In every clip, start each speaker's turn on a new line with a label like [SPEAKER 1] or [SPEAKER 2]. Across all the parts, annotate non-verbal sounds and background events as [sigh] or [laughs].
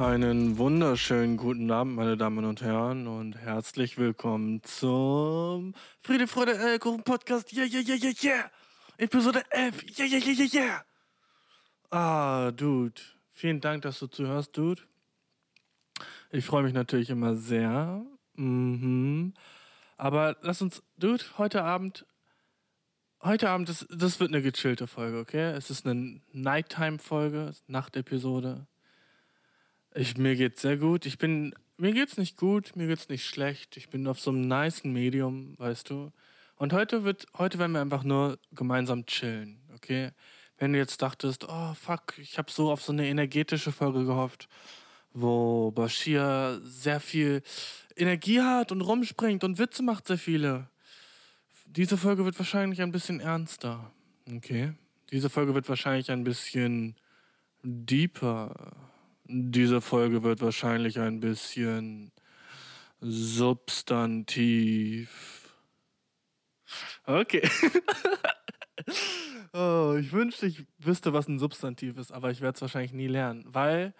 [SPEAKER 1] Einen wunderschönen guten Abend, meine Damen und Herren, und herzlich willkommen zum Friede, Freude, Eierkuchen Podcast. Yeah, yeah, yeah, yeah, yeah. Episode 11. Yeah, yeah, yeah, yeah, yeah. Ah, Dude. Vielen Dank, dass du zuhörst, Dude. Ich freue mich natürlich immer sehr. Mhm. Aber lass uns, Dude, heute Abend, heute Abend, das, das wird eine gechillte Folge, okay? Es ist eine Nighttime-Folge, Nachtepisode. Ich, mir geht's sehr gut. Ich bin, mir geht's nicht gut, mir geht's nicht schlecht. Ich bin auf so einem nice Medium, weißt du. Und heute wird, heute werden wir einfach nur gemeinsam chillen, okay? Wenn du jetzt dachtest, oh fuck, ich habe so auf so eine energetische Folge gehofft, wo Bashir sehr viel Energie hat und rumspringt und Witze macht sehr viele. Diese Folge wird wahrscheinlich ein bisschen ernster, okay? Diese Folge wird wahrscheinlich ein bisschen deeper diese Folge wird wahrscheinlich ein bisschen substantiv. Okay. [laughs] oh, ich wünschte, ich wüsste, was ein Substantiv ist, aber ich werde es wahrscheinlich nie lernen, weil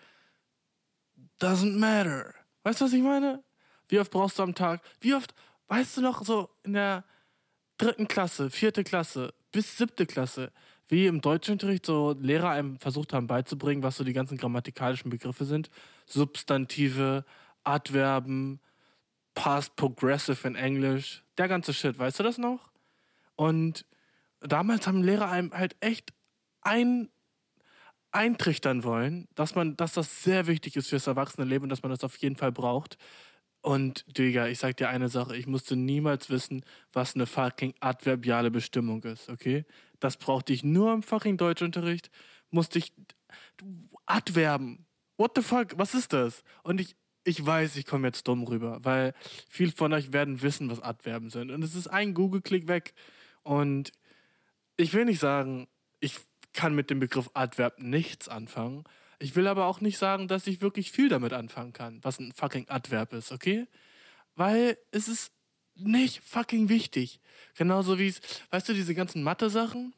[SPEAKER 1] doesn't matter. Weißt du, was ich meine? Wie oft brauchst du am Tag? Wie oft, weißt du noch, so in der dritten Klasse, vierte Klasse bis siebte Klasse, wie im Deutschunterricht so Lehrer einem versucht haben beizubringen, was so die ganzen grammatikalischen Begriffe sind. Substantive, Adverben, Past Progressive in Englisch, der ganze Shit, weißt du das noch? Und damals haben Lehrer einem halt echt ein, eintrichtern wollen, dass man, dass das sehr wichtig ist fürs Erwachsenenleben und dass man das auf jeden Fall braucht. Und Digga, ich sag dir eine Sache, ich musste niemals wissen, was eine fucking adverbiale Bestimmung ist, okay? Das brauchte ich nur im fucking Deutschunterricht. Musste ich. Adverben. What the fuck? Was ist das? Und ich, ich weiß, ich komme jetzt dumm rüber, weil viele von euch werden wissen, was Adverben sind. Und es ist ein Google-Klick weg. Und ich will nicht sagen, ich kann mit dem Begriff Adverb nichts anfangen. Ich will aber auch nicht sagen, dass ich wirklich viel damit anfangen kann, was ein fucking Adverb ist, okay? Weil es ist nicht fucking wichtig. Genauso wie es, weißt du, diese ganzen Mathe-Sachen.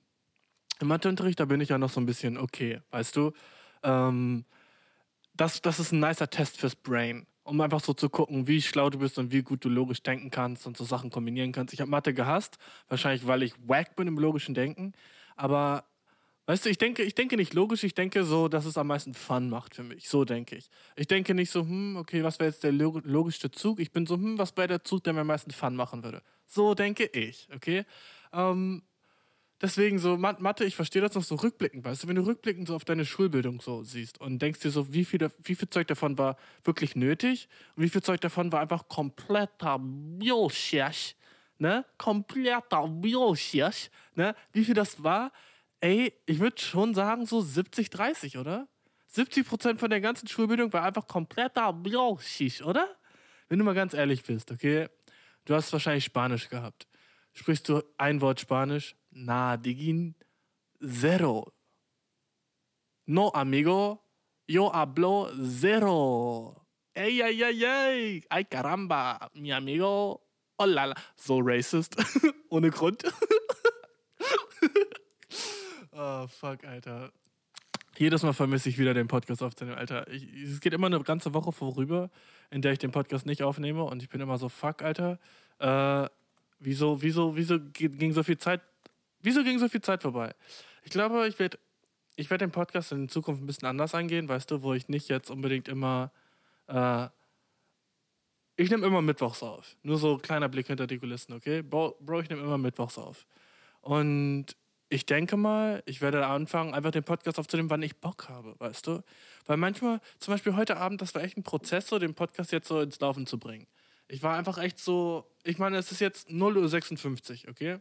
[SPEAKER 1] Im Matheunterricht, da bin ich ja noch so ein bisschen okay, weißt du. Ähm, das, das ist ein nicer Test fürs Brain, um einfach so zu gucken, wie schlau du bist und wie gut du logisch denken kannst und so Sachen kombinieren kannst. Ich habe Mathe gehasst, wahrscheinlich weil ich wack bin im logischen Denken, aber Weißt du, ich denke, ich denke nicht logisch, ich denke so, dass es am meisten Fun macht für mich. So denke ich. Ich denke nicht so, hm, okay, was wäre jetzt der logischste Zug? Ich bin so, hm, was wäre der Zug, der mir am meisten Fun machen würde? So denke ich, okay? Ähm, deswegen so, Mathe, ich verstehe das noch so rückblickend, weißt du, wenn du rückblickend so auf deine Schulbildung so siehst und denkst dir so, wie viel, wie viel Zeug davon war wirklich nötig und wie viel Zeug davon war einfach kompletter Bullshit, ne? Kompletter Bullshit, ne? Wie viel das war, ey, ich würde schon sagen, so 70, 30, oder? 70 Prozent von der ganzen Schulbildung war einfach kompletter Bullshit, oder? Wenn du mal ganz ehrlich bist, okay? Du hast wahrscheinlich Spanisch gehabt. Sprichst du ein Wort Spanisch? Na, digin, zero. No, amigo, yo hablo zero. Ey, ey, ey, ey. Ay, caramba, mi amigo. Oh la So racist. [laughs] Ohne Grund. [laughs] Oh, fuck, Alter. Jedes Mal vermisse ich wieder den Podcast aufzunehmen, Alter. Ich, es geht immer eine ganze Woche vorüber, in der ich den Podcast nicht aufnehme und ich bin immer so, fuck, Alter. Äh, wieso, wieso, wieso ging so viel Zeit, wieso ging so viel Zeit vorbei? Ich glaube, ich werde ich werd den Podcast in Zukunft ein bisschen anders angehen, weißt du, wo ich nicht jetzt unbedingt immer, äh, ich nehme immer Mittwochs auf. Nur so kleiner Blick hinter die Kulissen, okay? Bro, Bro ich nehme immer Mittwochs auf. Und ich denke mal, ich werde anfangen, einfach den Podcast aufzunehmen, wann ich Bock habe, weißt du? Weil manchmal, zum Beispiel heute Abend, das war echt ein Prozess, so den Podcast jetzt so ins Laufen zu bringen. Ich war einfach echt so, ich meine, es ist jetzt 0.56 Uhr, okay?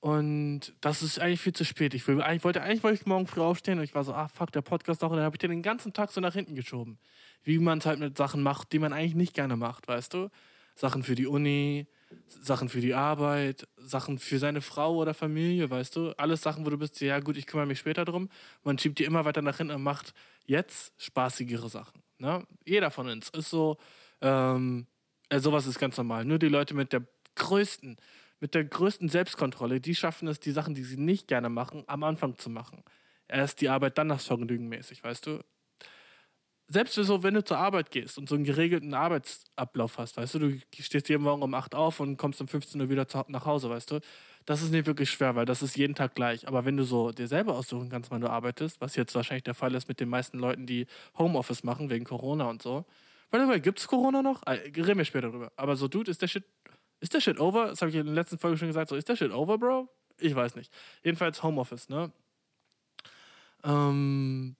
[SPEAKER 1] Und das ist eigentlich viel zu spät. Ich, will, eigentlich, wollte, eigentlich wollte ich morgen früh aufstehen und ich war so, ah fuck, der Podcast auch. Und dann habe ich den den ganzen Tag so nach hinten geschoben. Wie man es halt mit Sachen macht, die man eigentlich nicht gerne macht, weißt du? Sachen für die Uni, Sachen für die Arbeit, Sachen für seine Frau oder Familie, weißt du? Alles Sachen, wo du bist, ja gut, ich kümmere mich später drum. Man schiebt die immer weiter nach hinten und macht jetzt spaßigere Sachen. Ne? Jeder von uns ist so, ähm, äh, sowas ist ganz normal. Nur die Leute mit der größten, mit der größten Selbstkontrolle, die schaffen es, die Sachen, die sie nicht gerne machen, am Anfang zu machen. Erst die Arbeit, dann das Vergnügen mäßig, weißt du? Selbst so, wenn du zur Arbeit gehst und so einen geregelten Arbeitsablauf hast, weißt du, du stehst jeden Morgen um 8 auf und kommst um 15 Uhr wieder nach Hause, weißt du, das ist nicht wirklich schwer, weil das ist jeden Tag gleich. Aber wenn du so dir selber aussuchen kannst, wann du arbeitest, was jetzt wahrscheinlich der Fall ist mit den meisten Leuten, die Homeoffice machen wegen Corona und so. Weil gibt es Corona noch? Ah, reden wir später drüber. Aber so, Dude, ist der Shit, ist der Shit over? Das habe ich in der letzten Folge schon gesagt. So, ist der Shit over, Bro? Ich weiß nicht. Jedenfalls Homeoffice, ne? Ähm,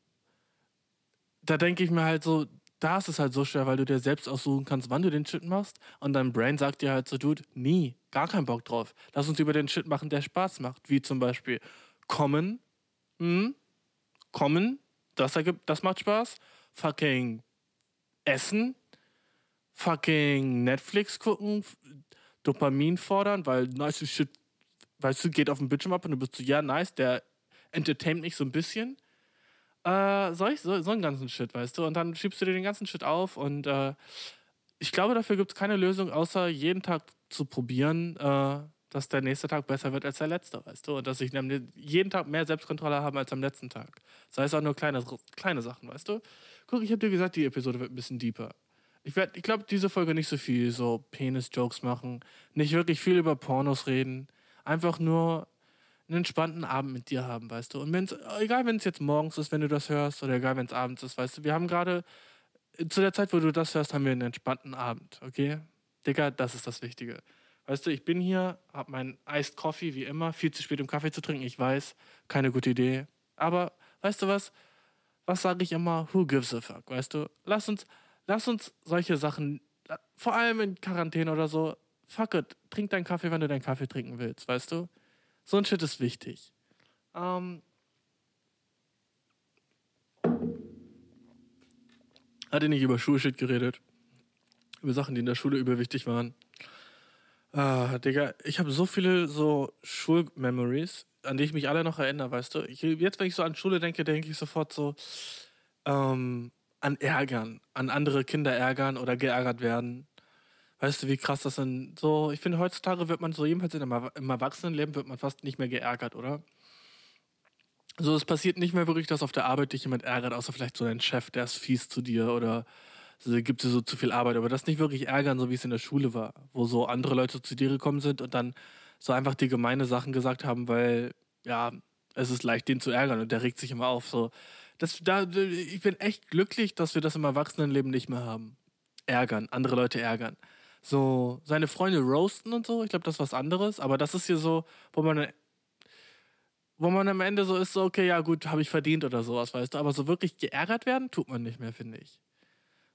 [SPEAKER 1] da denke ich mir halt so, da ist es halt so schwer, weil du dir selbst aussuchen kannst, wann du den Shit machst. Und dein Brain sagt dir halt so, Dude, nie, gar keinen Bock drauf. Lass uns über den Shit machen, der Spaß macht. Wie zum Beispiel kommen, hm, kommen, das ergibt, das macht Spaß. Fucking essen, fucking Netflix gucken, Dopamin fordern, weil nice Shit, weißt du, geht auf dem Bildschirm ab und du bist so, ja, nice, der entertaint mich so ein bisschen. Äh, solch, so, so einen ganzen Shit, weißt du? Und dann schiebst du dir den ganzen Shit auf und äh, ich glaube, dafür gibt es keine Lösung, außer jeden Tag zu probieren, äh, dass der nächste Tag besser wird als der letzte, weißt du? Und dass ich jeden Tag mehr Selbstkontrolle habe als am letzten Tag. Sei es auch nur kleine, kleine Sachen, weißt du? Guck, ich habe dir gesagt, die Episode wird ein bisschen deeper. Ich, ich glaube, diese Folge nicht so viel so Penis-Jokes machen, nicht wirklich viel über Pornos reden, einfach nur einen entspannten Abend mit dir haben, weißt du. Und wenn's, egal, wenn es jetzt morgens ist, wenn du das hörst, oder egal, wenn es abends ist, weißt du, wir haben gerade, zu der Zeit, wo du das hörst, haben wir einen entspannten Abend, okay? Digga, das ist das Wichtige. Weißt du, ich bin hier, hab meinen Iced Coffee, wie immer, viel zu spät, um Kaffee zu trinken, ich weiß, keine gute Idee. Aber, weißt du was? Was sage ich immer? Who gives a fuck, weißt du? Lass uns, lass uns solche Sachen, vor allem in Quarantäne oder so, fuck it, trink deinen Kaffee, wenn du deinen Kaffee trinken willst, weißt du? So ein Shit ist wichtig. Ähm, hatte nicht über Schulshit geredet. Über Sachen, die in der Schule überwichtig waren. Ah, Digga, ich habe so viele so Schulmemories, an die ich mich alle noch erinnere, weißt du? Ich, jetzt, wenn ich so an Schule denke, denke ich sofort so ähm, an Ärgern, an andere Kinder ärgern oder geärgert werden. Weißt du, wie krass das sind? So, ich finde, heutzutage wird man so, jedenfalls in einem, im Erwachsenenleben, wird man fast nicht mehr geärgert, oder? So, es passiert nicht mehr wirklich, dass auf der Arbeit dich jemand ärgert, außer vielleicht so dein Chef, der ist fies zu dir oder so, gibt dir so zu viel Arbeit. Aber das nicht wirklich ärgern, so wie es in der Schule war, wo so andere Leute zu dir gekommen sind und dann so einfach die gemeine Sachen gesagt haben, weil, ja, es ist leicht, den zu ärgern und der regt sich immer auf. So, das, da, ich bin echt glücklich, dass wir das im Erwachsenenleben nicht mehr haben. Ärgern, andere Leute ärgern so seine Freunde roasten und so. Ich glaube, das ist was anderes. Aber das ist hier so, wo man, wo man am Ende so ist, so, okay, ja gut, habe ich verdient oder sowas, weißt du. Aber so wirklich geärgert werden, tut man nicht mehr, finde ich.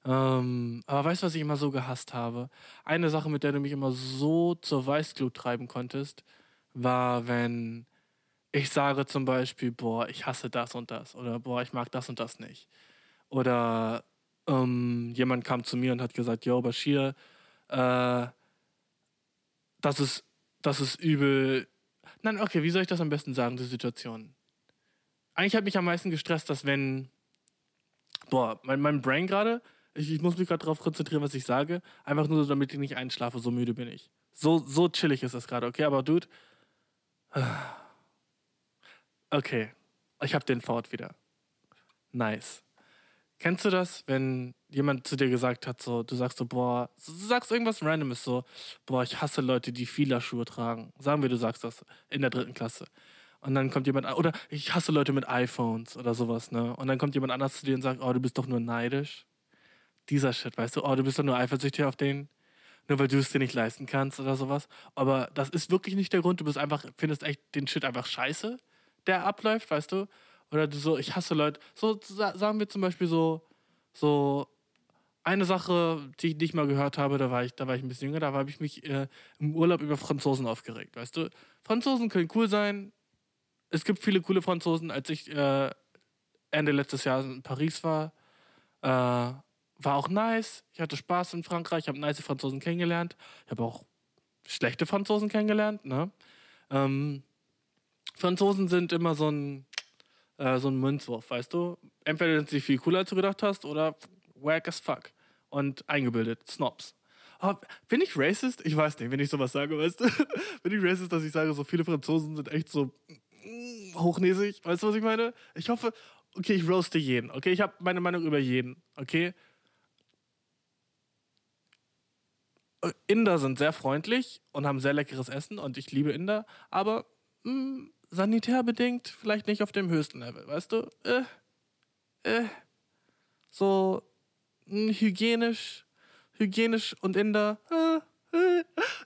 [SPEAKER 1] Ähm, aber weißt du, was ich immer so gehasst habe? Eine Sache, mit der du mich immer so zur Weißglut treiben konntest, war, wenn ich sage zum Beispiel, boah, ich hasse das und das. Oder boah, ich mag das und das nicht. Oder ähm, jemand kam zu mir und hat gesagt, yo, Bashir, äh, das ist, das ist übel. Nein, okay, wie soll ich das am besten sagen, die Situation? Eigentlich hat mich am meisten gestresst, dass wenn, boah, mein, mein Brain gerade, ich, ich muss mich gerade darauf konzentrieren, was ich sage, einfach nur damit ich nicht einschlafe, so müde bin ich. So, so chillig ist das gerade, okay? Aber Dude, [sighs] okay, ich hab den Fort wieder. Nice. Kennst du das, wenn jemand zu dir gesagt hat, so, du sagst so, boah, du sagst irgendwas Randomes, so, boah, ich hasse Leute, die Fila-Schuhe tragen. Sagen wir, du sagst das in der dritten Klasse. Und dann kommt jemand, oder ich hasse Leute mit iPhones oder sowas, ne? Und dann kommt jemand anders zu dir und sagt, oh, du bist doch nur neidisch. Dieser Shit, weißt du, oh, du bist doch nur eifersüchtig auf den, nur weil du es dir nicht leisten kannst oder sowas. Aber das ist wirklich nicht der Grund, du bist einfach, findest echt den Shit einfach scheiße, der abläuft, weißt du? Oder so, ich hasse Leute. So sagen wir zum Beispiel so, so eine Sache, die ich nicht mal gehört habe, da war ich, da war ich ein bisschen jünger, da habe ich mich äh, im Urlaub über Franzosen aufgeregt, weißt du? Franzosen können cool sein. Es gibt viele coole Franzosen. Als ich äh, Ende letztes Jahr in Paris war, äh, war auch nice. Ich hatte Spaß in Frankreich, ich habe nice Franzosen kennengelernt. Ich habe auch schlechte Franzosen kennengelernt, ne? Ähm, Franzosen sind immer so ein äh, so ein Münzwurf, weißt du? Entweder sind sie viel cooler, als du gedacht hast, oder wack as fuck. Und eingebildet, Snobs. Oh, bin ich racist? Ich weiß nicht, wenn ich sowas sage, weißt du? [laughs] bin ich racist, dass ich sage, so viele Franzosen sind echt so mm, hochnäsig? Weißt du, was ich meine? Ich hoffe, okay, ich roaste jeden, okay? Ich habe meine Meinung über jeden, okay? Äh, Inder sind sehr freundlich und haben sehr leckeres Essen und ich liebe Inder, aber mh, mm, sanitärbedingt vielleicht nicht auf dem höchsten Level, weißt du? Äh, äh, so mh, hygienisch, hygienisch und Inder. Äh, äh.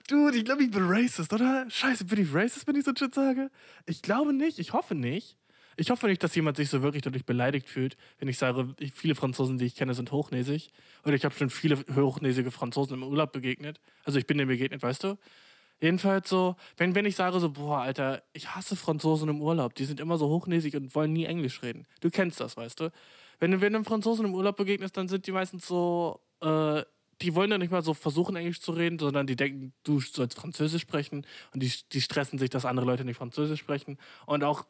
[SPEAKER 1] Dude, ich glaube, ich bin racist, oder? Scheiße, bin ich racist, wenn ich so Shit sage? Ich glaube nicht, ich hoffe nicht. Ich hoffe nicht, dass jemand sich so wirklich dadurch beleidigt fühlt, wenn ich sage, viele Franzosen, die ich kenne, sind hochnäsig. Oder ich habe schon viele hochnäsige Franzosen im Urlaub begegnet. Also ich bin denen begegnet, weißt du? Jedenfalls so, wenn, wenn ich sage so, boah, Alter, ich hasse Franzosen im Urlaub, die sind immer so hochnäsig und wollen nie Englisch reden. Du kennst das, weißt du? Wenn du, wenn du einem Franzosen im Urlaub begegnest, dann sind die meistens so, äh, die wollen ja nicht mal so versuchen, Englisch zu reden, sondern die denken, du sollst Französisch sprechen und die, die stressen sich, dass andere Leute nicht Französisch sprechen. Und auch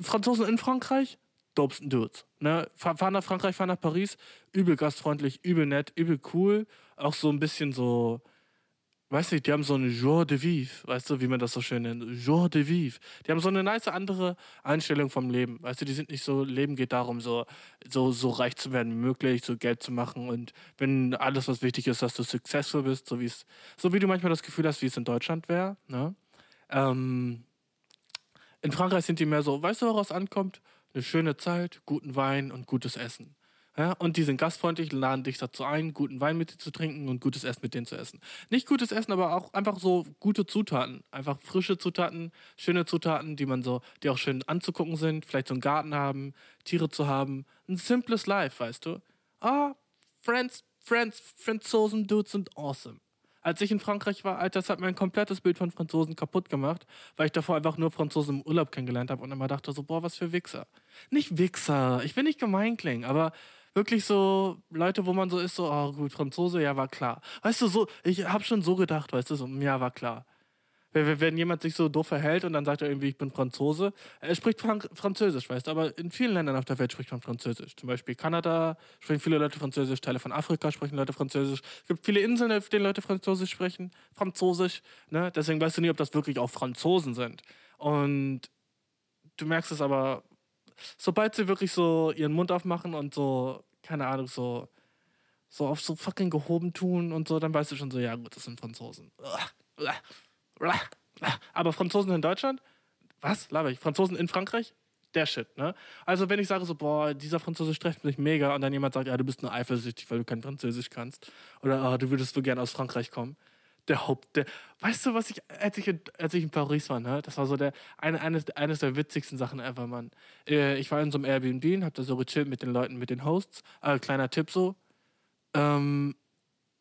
[SPEAKER 1] Franzosen in Frankreich, dopesten Dudes. Ne? Fahren nach Frankreich, fahren nach Paris, übel gastfreundlich, übel nett, übel cool. Auch so ein bisschen so, weißt du, die haben so eine Joie de vivre, weißt du, wie man das so schön nennt. Joie de vivre. Die haben so eine nice andere Einstellung vom Leben. Weißt du, die sind nicht so, Leben geht darum, so, so, so reich zu werden wie möglich, so Geld zu machen und wenn alles, was wichtig ist, dass du successful bist, so wie es, so wie du manchmal das Gefühl hast, wie es in Deutschland wäre. Ne? Ähm, in Frankreich sind die mehr so, weißt du, woraus ankommt? Eine schöne Zeit, guten Wein und gutes Essen. Ja, und die sind gastfreundlich, laden dich dazu ein, guten Wein mit dir zu trinken und gutes Essen mit denen zu essen. Nicht gutes Essen, aber auch einfach so gute Zutaten. Einfach frische Zutaten, schöne Zutaten, die man so, die auch schön anzugucken sind, vielleicht so einen Garten haben, Tiere zu haben. Ein simples Life, weißt du? Ah, Friends, Friends, Franzosen, Dudes sind awesome als ich in Frankreich war, Alter, das hat mein komplettes Bild von Franzosen kaputt gemacht, weil ich davor einfach nur Franzosen im Urlaub kennengelernt habe und immer dachte so, boah, was für Wichser. Nicht Wichser, ich will nicht gemein klingen, aber wirklich so Leute, wo man so ist, so, oh gut, Franzose, ja, war klar. Weißt du, so, ich habe schon so gedacht, weißt du, so, ja, war klar. Wenn, wenn jemand sich so doof verhält und dann sagt er irgendwie, ich bin Franzose, er spricht Frank Französisch, weißt du, aber in vielen Ländern auf der Welt spricht man Französisch. Zum Beispiel Kanada sprechen viele Leute Französisch, Teile von Afrika sprechen Leute Französisch. Es gibt viele Inseln, auf denen Leute Französisch sprechen, Französisch, ne? Deswegen weißt du nie, ob das wirklich auch Franzosen sind. Und du merkst es aber, sobald sie wirklich so ihren Mund aufmachen und so, keine Ahnung, so, so auf so fucking gehoben tun und so, dann weißt du schon so, ja gut, das sind Franzosen. Aber Franzosen in Deutschland? Was? Laber ich? Franzosen in Frankreich? Der Shit, ne? Also, wenn ich sage so, boah, dieser Franzose stresst mich mega und dann jemand sagt, ja, du bist nur eifersüchtig, weil du kein Französisch kannst oder oh, du würdest so gerne aus Frankreich kommen. Der Haupt, der, weißt du, was ich, als ich in, als ich in Paris war, ne? Das war so der, eine, eines, eines der witzigsten Sachen ever, Mann. Äh, ich war in so einem Airbnb und hab da so gechillt mit den Leuten, mit den Hosts. Äh, kleiner Tipp so. Ähm,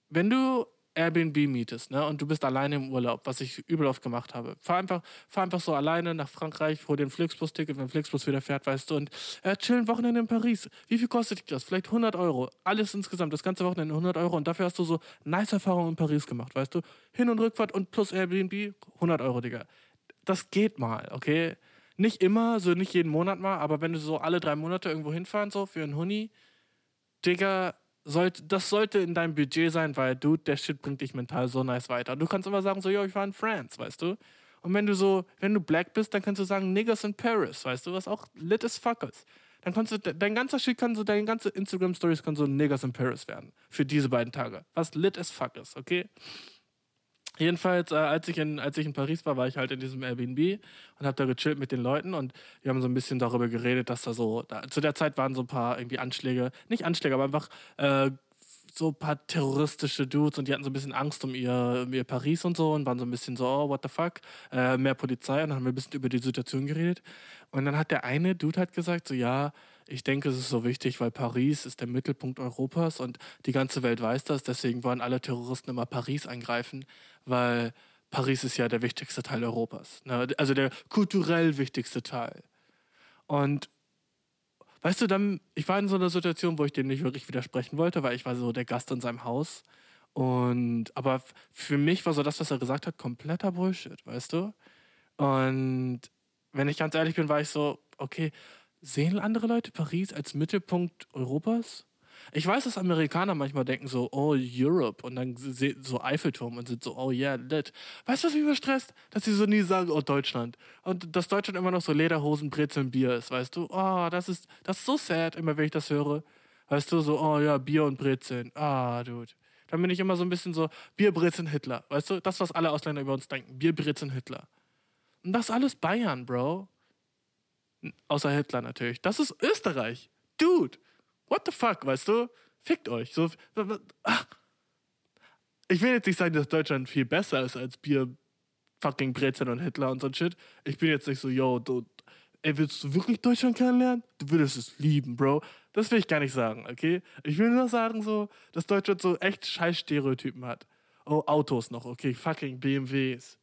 [SPEAKER 1] wenn du Airbnb mietest, ne, und du bist alleine im Urlaub, was ich übel oft gemacht habe. Fahr einfach, fahr einfach so alleine nach Frankreich, hol dir ein Flixbus-Ticket, wenn Flixbus wieder fährt, weißt du, und äh, chillen Wochenende in Paris. Wie viel kostet das? Vielleicht 100 Euro. Alles insgesamt, das ganze Wochenende 100 Euro und dafür hast du so nice Erfahrungen in Paris gemacht, weißt du. Hin- und Rückfahrt und plus Airbnb, 100 Euro, Digga. Das geht mal, okay? Nicht immer, so nicht jeden Monat mal, aber wenn du so alle drei Monate irgendwo hinfahren, so für einen Huni, Digga, sollte, das sollte in deinem Budget sein, weil, dude, der Shit bringt dich mental so nice weiter. Du kannst immer sagen, so, yo, ich war in France, weißt du? Und wenn du so, wenn du black bist, dann kannst du sagen, Niggas in Paris, weißt du, was auch lit as fuck ist. Dann kannst du, dein ganzer Shit kann so, deine ganze Instagram-Stories kann so Niggas in Paris werden. Für diese beiden Tage. Was lit as fuck ist, okay? Jedenfalls, äh, als, ich in, als ich in Paris war, war ich halt in diesem Airbnb und habe da gechillt mit den Leuten und wir haben so ein bisschen darüber geredet, dass da so, da, zu der Zeit waren so ein paar irgendwie Anschläge, nicht Anschläge, aber einfach äh, so ein paar terroristische Dudes und die hatten so ein bisschen Angst um ihr, um ihr Paris und so und waren so ein bisschen so, oh, what the fuck, äh, mehr Polizei. Und dann haben wir ein bisschen über die Situation geredet. Und dann hat der eine Dude halt gesagt, so ja, ich denke, es ist so wichtig, weil Paris ist der Mittelpunkt Europas und die ganze Welt weiß das. Deswegen wollen alle Terroristen immer Paris angreifen, weil Paris ist ja der wichtigste Teil Europas. Ne? Also der kulturell wichtigste Teil. Und weißt du, dann, ich war in so einer Situation, wo ich dem nicht wirklich widersprechen wollte, weil ich war so der Gast in seinem Haus. Und aber für mich war so das, was er gesagt hat, kompletter Bullshit, weißt du? Und wenn ich ganz ehrlich bin, war ich so, okay, Sehen andere Leute Paris als Mittelpunkt Europas? Ich weiß, dass Amerikaner manchmal denken so, oh, Europe und dann so Eiffelturm und sind so, oh yeah, lit. Weißt du, was mich überstresst? Dass sie so nie sagen, oh, Deutschland. Und dass Deutschland immer noch so Lederhosen, Brezeln, Bier ist, weißt du? Oh, das ist, das ist so sad, immer wenn ich das höre. Weißt du, so, oh ja, Bier und Brezeln. Ah, dude. Dann bin ich immer so ein bisschen so, Bier, Brezeln, Hitler. Weißt du, das, was alle Ausländer über uns denken. Bier, Brezeln, Hitler. Und das alles Bayern, Bro. Außer Hitler natürlich. Das ist Österreich. Dude, what the fuck, weißt du? Fickt euch. So. Ich will jetzt nicht sagen, dass Deutschland viel besser ist als Bier, fucking Brezeln und Hitler und so ein Shit. Ich bin jetzt nicht so, yo, du, ey, willst du wirklich Deutschland kennenlernen? Du würdest es lieben, Bro. Das will ich gar nicht sagen, okay? Ich will nur sagen, so, dass Deutschland so echt scheiß Stereotypen hat. Oh, Autos noch, okay, fucking BMWs.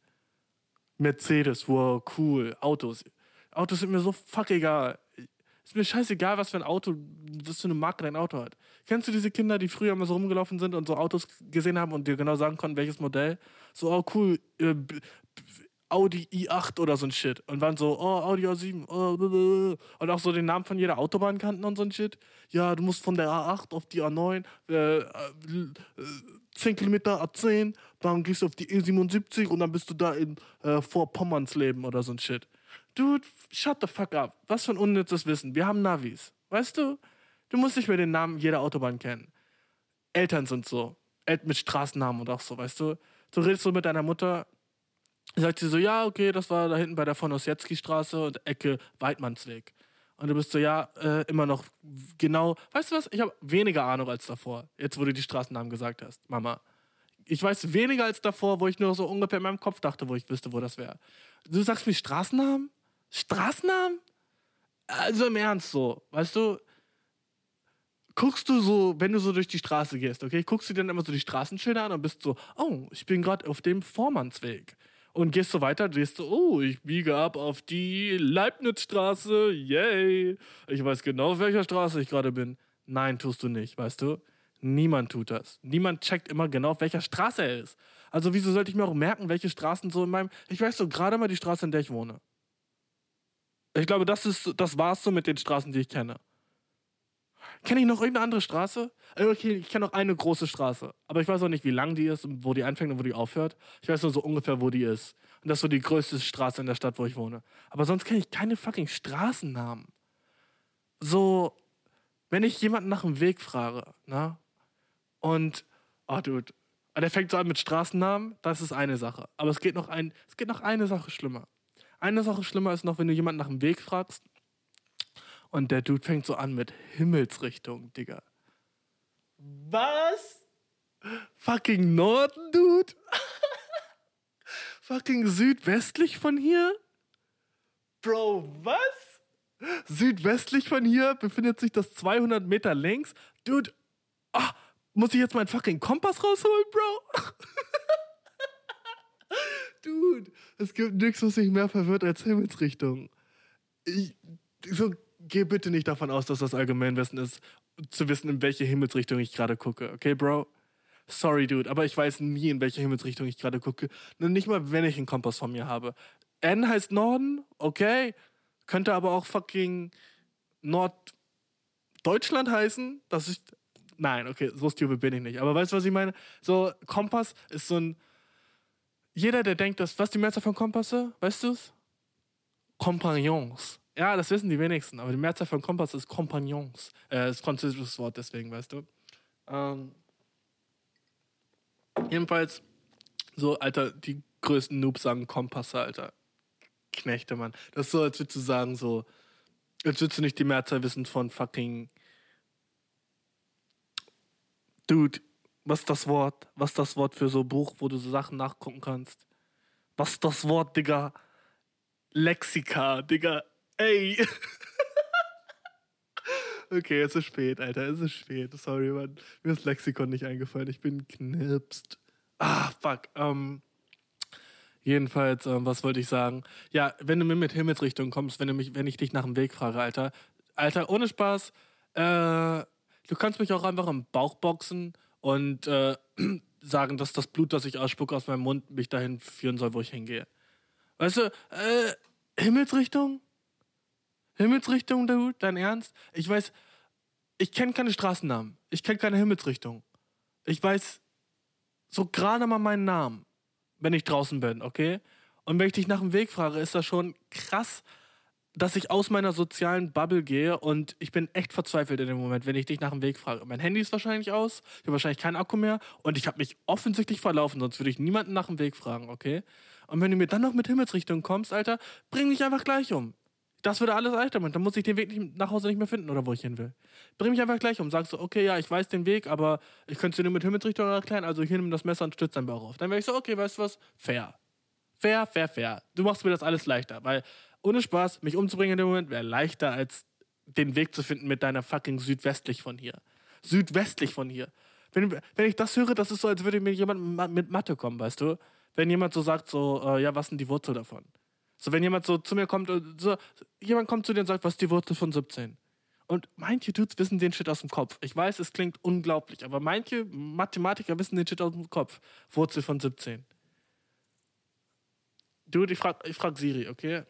[SPEAKER 1] Mercedes, wow, cool. Autos. Autos sind mir so fuck egal. Ist mir scheißegal, was für ein Auto, was für eine Marke dein Auto hat. Kennst du diese Kinder, die früher immer so rumgelaufen sind und so Autos gesehen haben und dir genau sagen konnten, welches Modell? So, oh cool, äh, Audi i8 oder so ein Shit. Und waren so, oh, Audi A7. Oh, und auch so den Namen von jeder Autobahn kannten und so ein Shit. Ja, du musst von der A8 auf die A9, äh, äh, 10 Kilometer A10, dann gehst du auf die E77 und dann bist du da in äh, Vorpommerns-Leben oder so ein Shit. Dude, shut the fuck up. Was für ein unnützes Wissen. Wir haben Navis. Weißt du? Du musst nicht mehr den Namen jeder Autobahn kennen. Eltern sind so. Mit Straßennamen und auch so, weißt du? Du redest so mit deiner Mutter, sagt sie so, ja, okay, das war da hinten bei der von Ossietzky-Straße und Ecke Weidmannsweg. Und du bist so, ja, äh, immer noch genau. Weißt du was? Ich habe weniger Ahnung als davor. Jetzt, wo du die Straßennamen gesagt hast, Mama. Ich weiß weniger als davor, wo ich nur so ungefähr in meinem Kopf dachte, wo ich wüsste, wo das wäre. Du sagst mir Straßennamen? Straßennamen? Also im Ernst so, weißt du? Guckst du so, wenn du so durch die Straße gehst, okay, guckst du dir dann immer so die Straßenschilder an und bist so, oh, ich bin gerade auf dem Vormannsweg. Und gehst so weiter, gehst du, oh, ich biege ab auf die Leibnizstraße, yay. Ich weiß genau, auf welcher Straße ich gerade bin. Nein, tust du nicht, weißt du? Niemand tut das. Niemand checkt immer genau, auf welcher Straße er ist. Also wieso sollte ich mir auch merken, welche Straßen so in meinem... Ich weiß so gerade mal die Straße, in der ich wohne. Ich glaube, das, ist, das war's so mit den Straßen, die ich kenne. Kenne ich noch irgendeine andere Straße? Äh, okay, ich kenne noch eine große Straße. Aber ich weiß auch nicht, wie lang die ist und wo die anfängt und wo die aufhört. Ich weiß nur so ungefähr, wo die ist. Und das ist so die größte Straße in der Stadt, wo ich wohne. Aber sonst kenne ich keine fucking Straßennamen. So, wenn ich jemanden nach dem Weg frage, ne? Und, oh, Dude, der fängt so an mit Straßennamen, das ist eine Sache. Aber es geht noch, ein, es geht noch eine Sache schlimmer. Eine Sache schlimmer ist noch, wenn du jemanden nach dem Weg fragst und der Dude fängt so an mit Himmelsrichtung, Digga. Was? Fucking Norden, Dude? [laughs] Fucking südwestlich von hier? Bro, was? Südwestlich von hier befindet sich das 200 Meter längs. Dude, oh, muss ich jetzt meinen fucking Kompass rausholen, Bro? [laughs] Dude, es gibt nichts, was mich mehr verwirrt als Himmelsrichtung. Ich, so, geh bitte nicht davon aus, dass das Allgemeinwissen ist, zu wissen, in welche Himmelsrichtung ich gerade gucke. Okay, Bro? Sorry, Dude, aber ich weiß nie, in welche Himmelsrichtung ich gerade gucke. nicht mal, wenn ich einen Kompass von mir habe. N heißt Norden, okay. Könnte aber auch fucking Norddeutschland heißen. Das ist. Nein, okay, so stupid bin ich nicht. Aber weißt du, was ich meine? So, Kompass ist so ein jeder, der denkt, dass, was die Mehrzahl von Kompasse, weißt du es? Kompagnons. Ja, das wissen die wenigsten, aber die Mehrzahl von Kompass ist Kompagnons. Äh, ist französisches Wort, deswegen, weißt du. Ähm, jedenfalls, so, Alter, die größten Noobs sagen Kompasse, Alter. Knechte, Mann. Das ist so, als würdest du sagen, so, als würdest du nicht die Mehrzahl wissen von fucking. Dude, was ist das Wort? Was ist das Wort für so ein Buch, wo du so Sachen nachgucken kannst? Was ist das Wort, Digga? Lexika, Digga. Ey. [laughs] okay, es ist spät, Alter. Es ist spät. Sorry, Mann. Mir ist Lexikon nicht eingefallen. Ich bin knipst. Ah, fuck. Ähm. Jedenfalls, ähm, was wollte ich sagen? Ja, wenn du mir mit Himmelsrichtung kommst, wenn, du mich, wenn ich dich nach dem Weg frage, Alter. Alter, ohne Spaß. Äh, du kannst mich auch einfach im Bauch boxen und äh, [clears throat] sagen, dass das Blut, das ich ausspucke aus meinem Mund, mich dahin führen soll, wo ich hingehe. Weißt du, äh, Himmelsrichtung? Himmelsrichtung, Dude, dein Ernst? Ich weiß, ich kenne keine Straßennamen. Ich kenne keine Himmelsrichtung. Ich weiß so gerade mal meinen Namen, wenn ich draußen bin, okay? Und wenn ich dich nach dem Weg frage, ist das schon krass, dass ich aus meiner sozialen Bubble gehe und ich bin echt verzweifelt in dem Moment, wenn ich dich nach dem Weg frage. Mein Handy ist wahrscheinlich aus, ich habe wahrscheinlich keinen Akku mehr und ich habe mich offensichtlich verlaufen, sonst würde ich niemanden nach dem Weg fragen, okay? Und wenn du mir dann noch mit Himmelsrichtung kommst, Alter, bring mich einfach gleich um. Das würde alles leichter machen. Dann muss ich den Weg nicht, nach Hause nicht mehr finden oder wo ich hin will. Bring mich einfach gleich um. Sagst du, okay, ja, ich weiß den Weg, aber ich könnte es dir nur mit Himmelsrichtung erklären, also hier nimm das Messer und stütze deinen Bauch auf. Dann wäre ich so, okay, weißt du was? Fair. Fair, fair, fair. Du machst mir das alles leichter, weil ohne Spaß, mich umzubringen in dem Moment wäre leichter, als den Weg zu finden mit deiner fucking südwestlich von hier. Südwestlich von hier. Wenn, wenn ich das höre, das ist so, als würde mir jemand mit Mathe kommen, weißt du? Wenn jemand so sagt, so, äh, ja, was ist denn die Wurzel davon? So, wenn jemand so zu mir kommt, und so, jemand kommt zu dir und sagt, was ist die Wurzel von 17? Und manche Dudes wissen den Shit aus dem Kopf. Ich weiß, es klingt unglaublich, aber manche Mathematiker wissen den Shit aus dem Kopf. Wurzel von 17. Dude, ich frag, ich frag Siri, okay?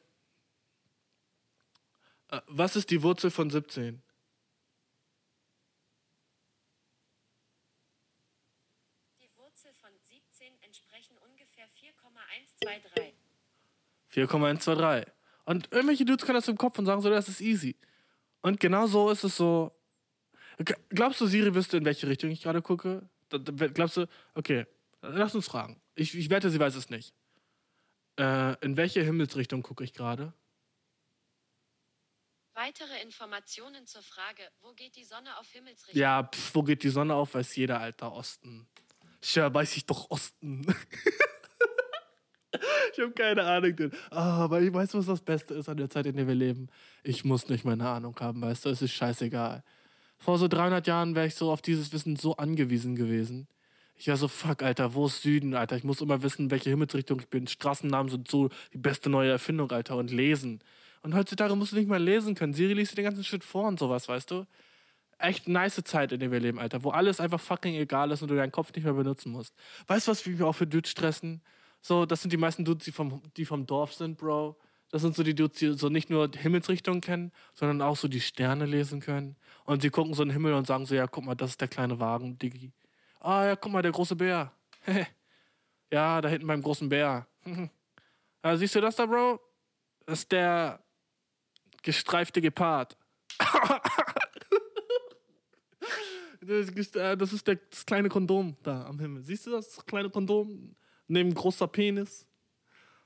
[SPEAKER 1] Äh, was ist die Wurzel von 17?
[SPEAKER 2] Die Wurzel von 17 entsprechen ungefähr 4,123.
[SPEAKER 1] 4,123. Und irgendwelche Dudes können das im Kopf und sagen so, das ist easy. Und genau so ist es so. Glaubst du, Siri wüsste, in welche Richtung ich gerade gucke? Glaubst du, okay, lass uns fragen. Ich, ich wette, sie weiß es nicht. Äh, in welche Himmelsrichtung gucke ich gerade?
[SPEAKER 2] Weitere Informationen zur Frage, wo geht die Sonne auf Himmelsrichtung?
[SPEAKER 1] Ja, pf, wo geht die Sonne auf, weiß jeder, Alter, Osten. Tja, weiß ich doch Osten. [laughs] ich habe keine Ahnung. Denn, ah, aber ich weiß, was das Beste ist an der Zeit, in der wir leben. Ich muss nicht meine Ahnung haben, weißt du, es ist scheißegal. Vor so 300 Jahren wäre ich so auf dieses Wissen so angewiesen gewesen. Ich war so, fuck, Alter, wo ist Süden, Alter? Ich muss immer wissen, welche Himmelsrichtung ich bin. Straßennamen sind so die beste neue Erfindung, Alter. Und lesen. Und heutzutage musst du nicht mal lesen können. Siri liest dir den ganzen Shit vor und sowas, weißt du? Echt nice Zeit, in der wir leben, Alter. Wo alles einfach fucking egal ist und du deinen Kopf nicht mehr benutzen musst. Weißt du, was wir auch für Dudes stressen? So, das sind die meisten Dudes, die vom, die vom Dorf sind, Bro. Das sind so die Dudes, die so nicht nur Himmelsrichtungen kennen, sondern auch so die Sterne lesen können. Und sie gucken so in den Himmel und sagen so, ja, guck mal, das ist der kleine Wagen, Diggi. Ah, ja, guck mal, der große Bär. [laughs] ja, da hinten beim großen Bär. [laughs] ja, siehst du das da, Bro? Das ist der gestreifte Gepard. [laughs] das ist das kleine Kondom da am Himmel. Siehst du das kleine Kondom? neben großer Penis.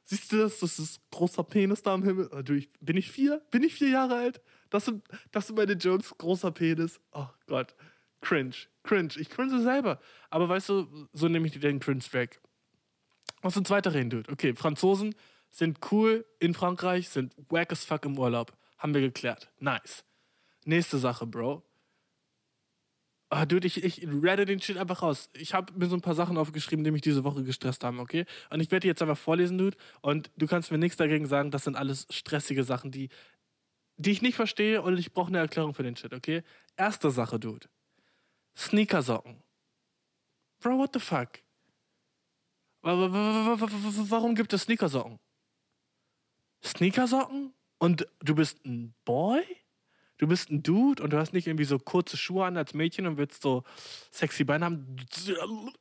[SPEAKER 1] Siehst du das? Das ist großer Penis da am Himmel. Also bin ich vier? Bin ich vier Jahre alt? Das sind, das sind meine Jokes. Großer Penis. Oh Gott. Cringe. Cringe. Ich cringe selber. Aber weißt du, so nehme ich dir den Cringe weg. Was uns weiterreden, Dude? Okay, Franzosen sind cool in Frankreich, sind wack as fuck im Urlaub. Haben wir geklärt. Nice. Nächste Sache, Bro. Ah, dude, ich, ich redde den Shit einfach raus. Ich habe mir so ein paar Sachen aufgeschrieben, die mich diese Woche gestresst haben, okay? Und ich werde die jetzt einfach vorlesen, Dude. Und du kannst mir nichts dagegen sagen, das sind alles stressige Sachen, die, die ich nicht verstehe und ich brauche eine Erklärung für den Shit, okay? Erste Sache, Dude. Sneakersocken. Bro, what the fuck? Warum gibt es Sneakersocken? Sneakersocken? Und du bist ein Boy? du bist ein Dude und du hast nicht irgendwie so kurze Schuhe an als Mädchen und willst so sexy Beine haben.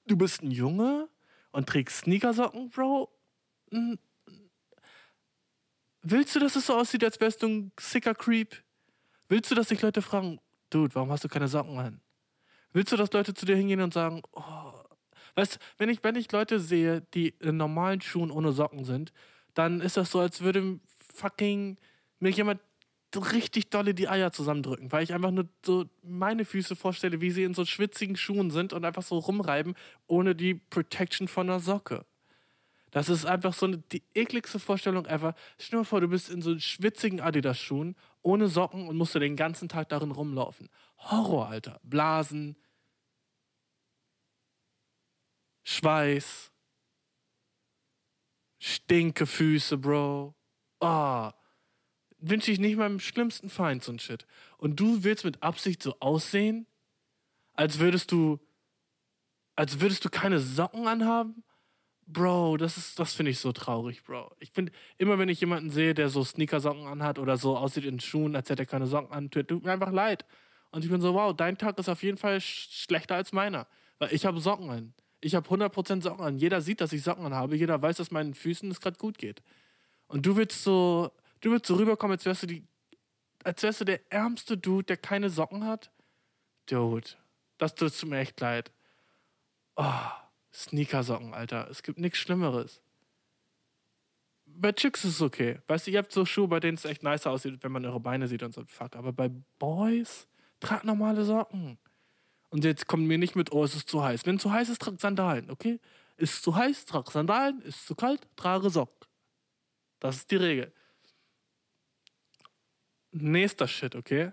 [SPEAKER 1] Du bist ein Junge und trägst Sneakersocken, Bro. Willst du, dass es so aussieht, als wärst du ein sicker Creep? Willst du, dass sich Leute fragen, Dude, warum hast du keine Socken an? Willst du, dass Leute zu dir hingehen und sagen, oh, weißt wenn ich, wenn ich Leute sehe, die in normalen Schuhen ohne Socken sind, dann ist das so, als würde fucking mir jemand so richtig dolle die Eier zusammendrücken, weil ich einfach nur so meine Füße vorstelle, wie sie in so schwitzigen Schuhen sind und einfach so rumreiben, ohne die Protection von einer Socke. Das ist einfach so die ekligste Vorstellung ever. Stell dir mal vor, du bist in so schwitzigen Adidas-Schuhen, ohne Socken und musst du den ganzen Tag darin rumlaufen. Horror, Alter. Blasen, Schweiß, Stinkefüße, Bro. Oh wünsche ich nicht meinem schlimmsten Feind so ein Shit. Und du willst mit Absicht so aussehen, als würdest du, als würdest du keine Socken anhaben? Bro, das ist, das finde ich so traurig, Bro. Ich finde, immer wenn ich jemanden sehe, der so Sneakersocken anhat oder so aussieht in Schuhen, als hätte er keine Socken an, tut mir einfach leid. Und ich bin so, wow, dein Tag ist auf jeden Fall sch schlechter als meiner. Weil ich habe Socken an. Ich habe 100% Socken an. Jeder sieht, dass ich Socken an habe. Jeder weiß, dass meinen Füßen es gerade gut geht. Und du willst so, du willst so rüberkommen, als wärst du die, als wärst du der ärmste Dude, der keine Socken hat. Dude, das tut mir echt leid. Oh, Sneakersocken, Alter. Es gibt nichts Schlimmeres. Bei Chicks ist es okay. Weißt du, ihr habt so Schuhe, bei denen es echt nicer aussieht, wenn man eure Beine sieht und so. Fuck. Aber bei Boys, tragt normale Socken. Und jetzt kommt mir nicht mit, oh, es ist zu heiß. Wenn es zu heiß ist, trag Sandalen, okay? Ist zu heiß, trag Sandalen. Ist zu kalt, trage Socken. Das ist die Regel. Nächster Shit, okay?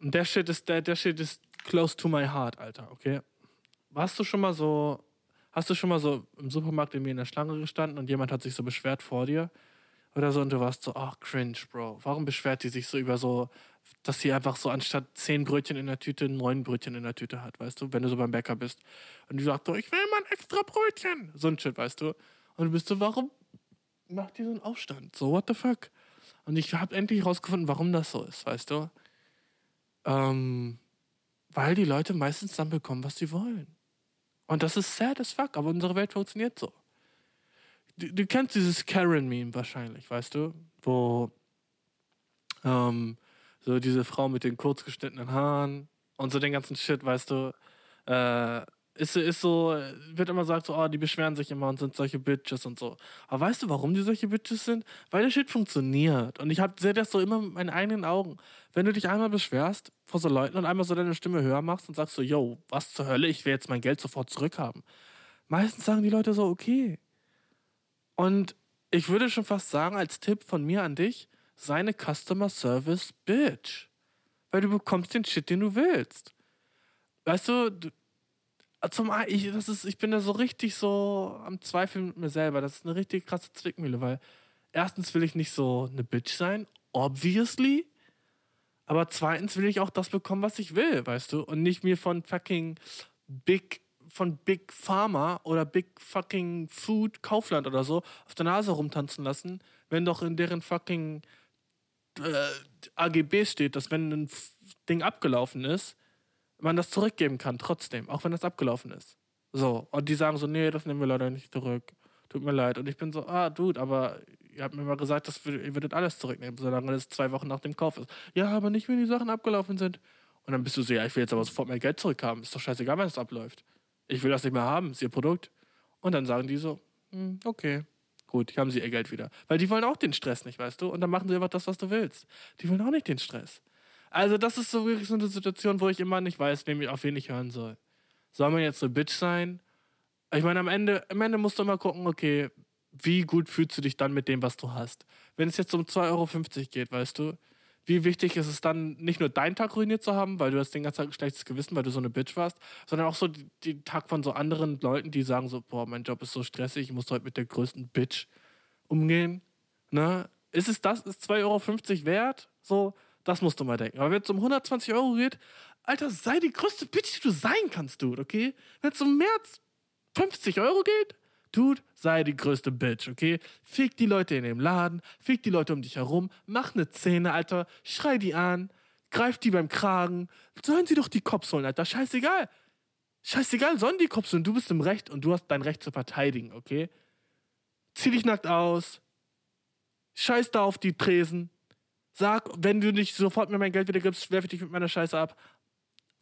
[SPEAKER 1] Der Shit ist, der, der Shit ist close to my heart, Alter, okay? Warst du schon mal so, hast du schon mal so im Supermarkt mir in der Schlange gestanden und jemand hat sich so beschwert vor dir? Oder so und du warst so, ach, oh, cringe, Bro. Warum beschwert die sich so über so, dass sie einfach so anstatt zehn Brötchen in der Tüte neun Brötchen in der Tüte hat, weißt du? Wenn du so beim Bäcker bist. Und die sagt so, ich will mal ein extra Brötchen. So ein Shit, weißt du? Und du bist so, warum macht die so einen Aufstand? So, what the fuck? Und ich habe endlich rausgefunden, warum das so ist, weißt du? Ähm, weil die Leute meistens dann bekommen, was sie wollen. Und das ist sad as fuck, aber unsere Welt funktioniert so. Du, du kennst dieses Karen-Meme wahrscheinlich, weißt du? Wo ähm, so diese Frau mit den kurz geschnittenen Haaren und so den ganzen Shit, weißt du? Äh, ist, ist so, wird immer gesagt, so, oh, die beschweren sich immer und sind solche Bitches und so. Aber weißt du, warum die solche Bitches sind? Weil der Shit funktioniert. Und ich sehe das so immer mit meinen eigenen Augen. Wenn du dich einmal beschwerst vor so Leuten und einmal so deine Stimme höher machst und sagst so, yo, was zur Hölle, ich will jetzt mein Geld sofort zurückhaben. Meistens sagen die Leute so, okay. Und ich würde schon fast sagen, als Tipp von mir an dich, sei eine Customer Service Bitch. Weil du bekommst den Shit, den du willst. Weißt du, du zum einen, ich, das ist, ich bin da so richtig so am Zweifeln mit mir selber. Das ist eine richtig krasse Zwickmühle, weil erstens will ich nicht so eine Bitch sein, obviously. Aber zweitens will ich auch das bekommen, was ich will, weißt du? Und nicht mir von fucking Big, von Big Pharma oder Big fucking Food Kaufland oder so auf der Nase rumtanzen lassen, wenn doch in deren fucking äh, AGB steht, dass wenn ein Ding abgelaufen ist, man das zurückgeben kann, trotzdem, auch wenn das abgelaufen ist. So, und die sagen so, nee, das nehmen wir leider nicht zurück. Tut mir leid. Und ich bin so, ah, Dude, aber ihr habt mir mal gesagt, dass wir, ihr würdet alles zurücknehmen, solange es zwei Wochen nach dem Kauf ist. Ja, aber nicht, wenn die Sachen abgelaufen sind. Und dann bist du so, ja, ich will jetzt aber sofort mein Geld zurückhaben. Ist doch scheißegal, wenn es abläuft. Ich will das nicht mehr haben, ist ihr Produkt. Und dann sagen die so, hm, okay, gut, haben sie ihr Geld wieder. Weil die wollen auch den Stress nicht, weißt du? Und dann machen sie einfach das, was du willst. Die wollen auch nicht den Stress. Also, das ist so wirklich so eine Situation, wo ich immer nicht weiß, wem ich, auf wen ich hören soll. Soll man jetzt so Bitch sein? Ich meine, am Ende, am Ende musst du immer gucken, okay, wie gut fühlst du dich dann mit dem, was du hast? Wenn es jetzt um 2,50 Euro geht, weißt du, wie wichtig ist es dann, nicht nur deinen Tag ruiniert zu haben, weil du hast den ganzen Tag ein schlechtes Gewissen, weil du so eine Bitch warst, sondern auch so den Tag von so anderen Leuten, die sagen so, boah, mein Job ist so stressig, ich muss heute mit der größten Bitch umgehen. Ne? Ist es das, ist 2,50 Euro wert? So, das musst du mal denken. Aber wenn es um 120 Euro geht, Alter, sei die größte Bitch, die du sein kannst, Dude, okay? Wenn es um mehr als 50 Euro geht, Dude, sei die größte Bitch, okay? Fick die Leute in dem Laden, fick die Leute um dich herum, mach eine Szene, Alter, schrei die an, greif die beim Kragen, sollen sie doch die Cops holen, Alter, scheißegal. Scheißegal, sollen die Cops holen, du bist im Recht und du hast dein Recht zu verteidigen, okay? Zieh dich nackt aus, scheiß da auf die Tresen, Sag, wenn du nicht sofort mir mein Geld wieder gibst, werfe ich dich mit meiner Scheiße ab.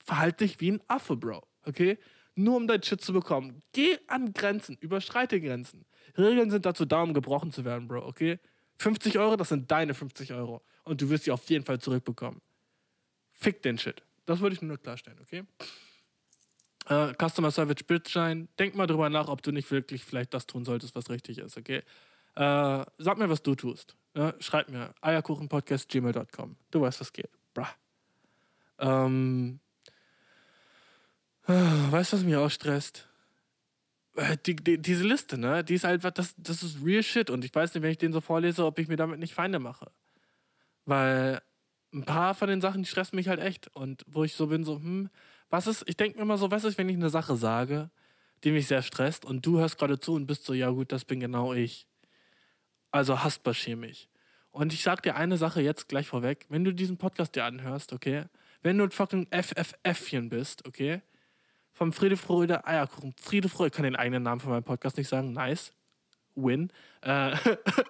[SPEAKER 1] Verhalte dich wie ein Affe, Bro. Okay? Nur um dein Shit zu bekommen. Geh an Grenzen. Überschreite Grenzen. Regeln sind dazu da, um gebrochen zu werden, Bro. Okay? 50 Euro, das sind deine 50 Euro. Und du wirst sie auf jeden Fall zurückbekommen. Fick den Shit. Das würde ich nur klarstellen, okay? Uh, Customer Service Bitschein. Denk mal drüber nach, ob du nicht wirklich vielleicht das tun solltest, was richtig ist, okay? Uh, sag mir, was du tust. Ja, schreib mir eierkuchenpodcast.gmail.com. Du weißt, was geht. Bra. Ähm, [sighs] weißt du, was mich auch stresst? Äh, die, die, diese Liste, ne? Die ist einfach, das, das ist real shit. Und ich weiß nicht, wenn ich den so vorlese, ob ich mir damit nicht Feinde mache. Weil ein paar von den Sachen, die stressen mich halt echt. Und wo ich so bin, so, hm, was ist, ich denke mir immer so, was ist, wenn ich eine Sache sage, die mich sehr stresst und du hörst gerade zu und bist so, ja gut, das bin genau ich also hassbar chemisch. Und ich sag dir eine Sache jetzt gleich vorweg. Wenn du diesen Podcast dir anhörst, okay? Wenn du ein fucking FFFchen bist, okay? Vom Friede, Freude, Eierkuchen. Friede, Freude, ich kann den eigenen Namen von meinem Podcast nicht sagen. Nice. Win. Äh,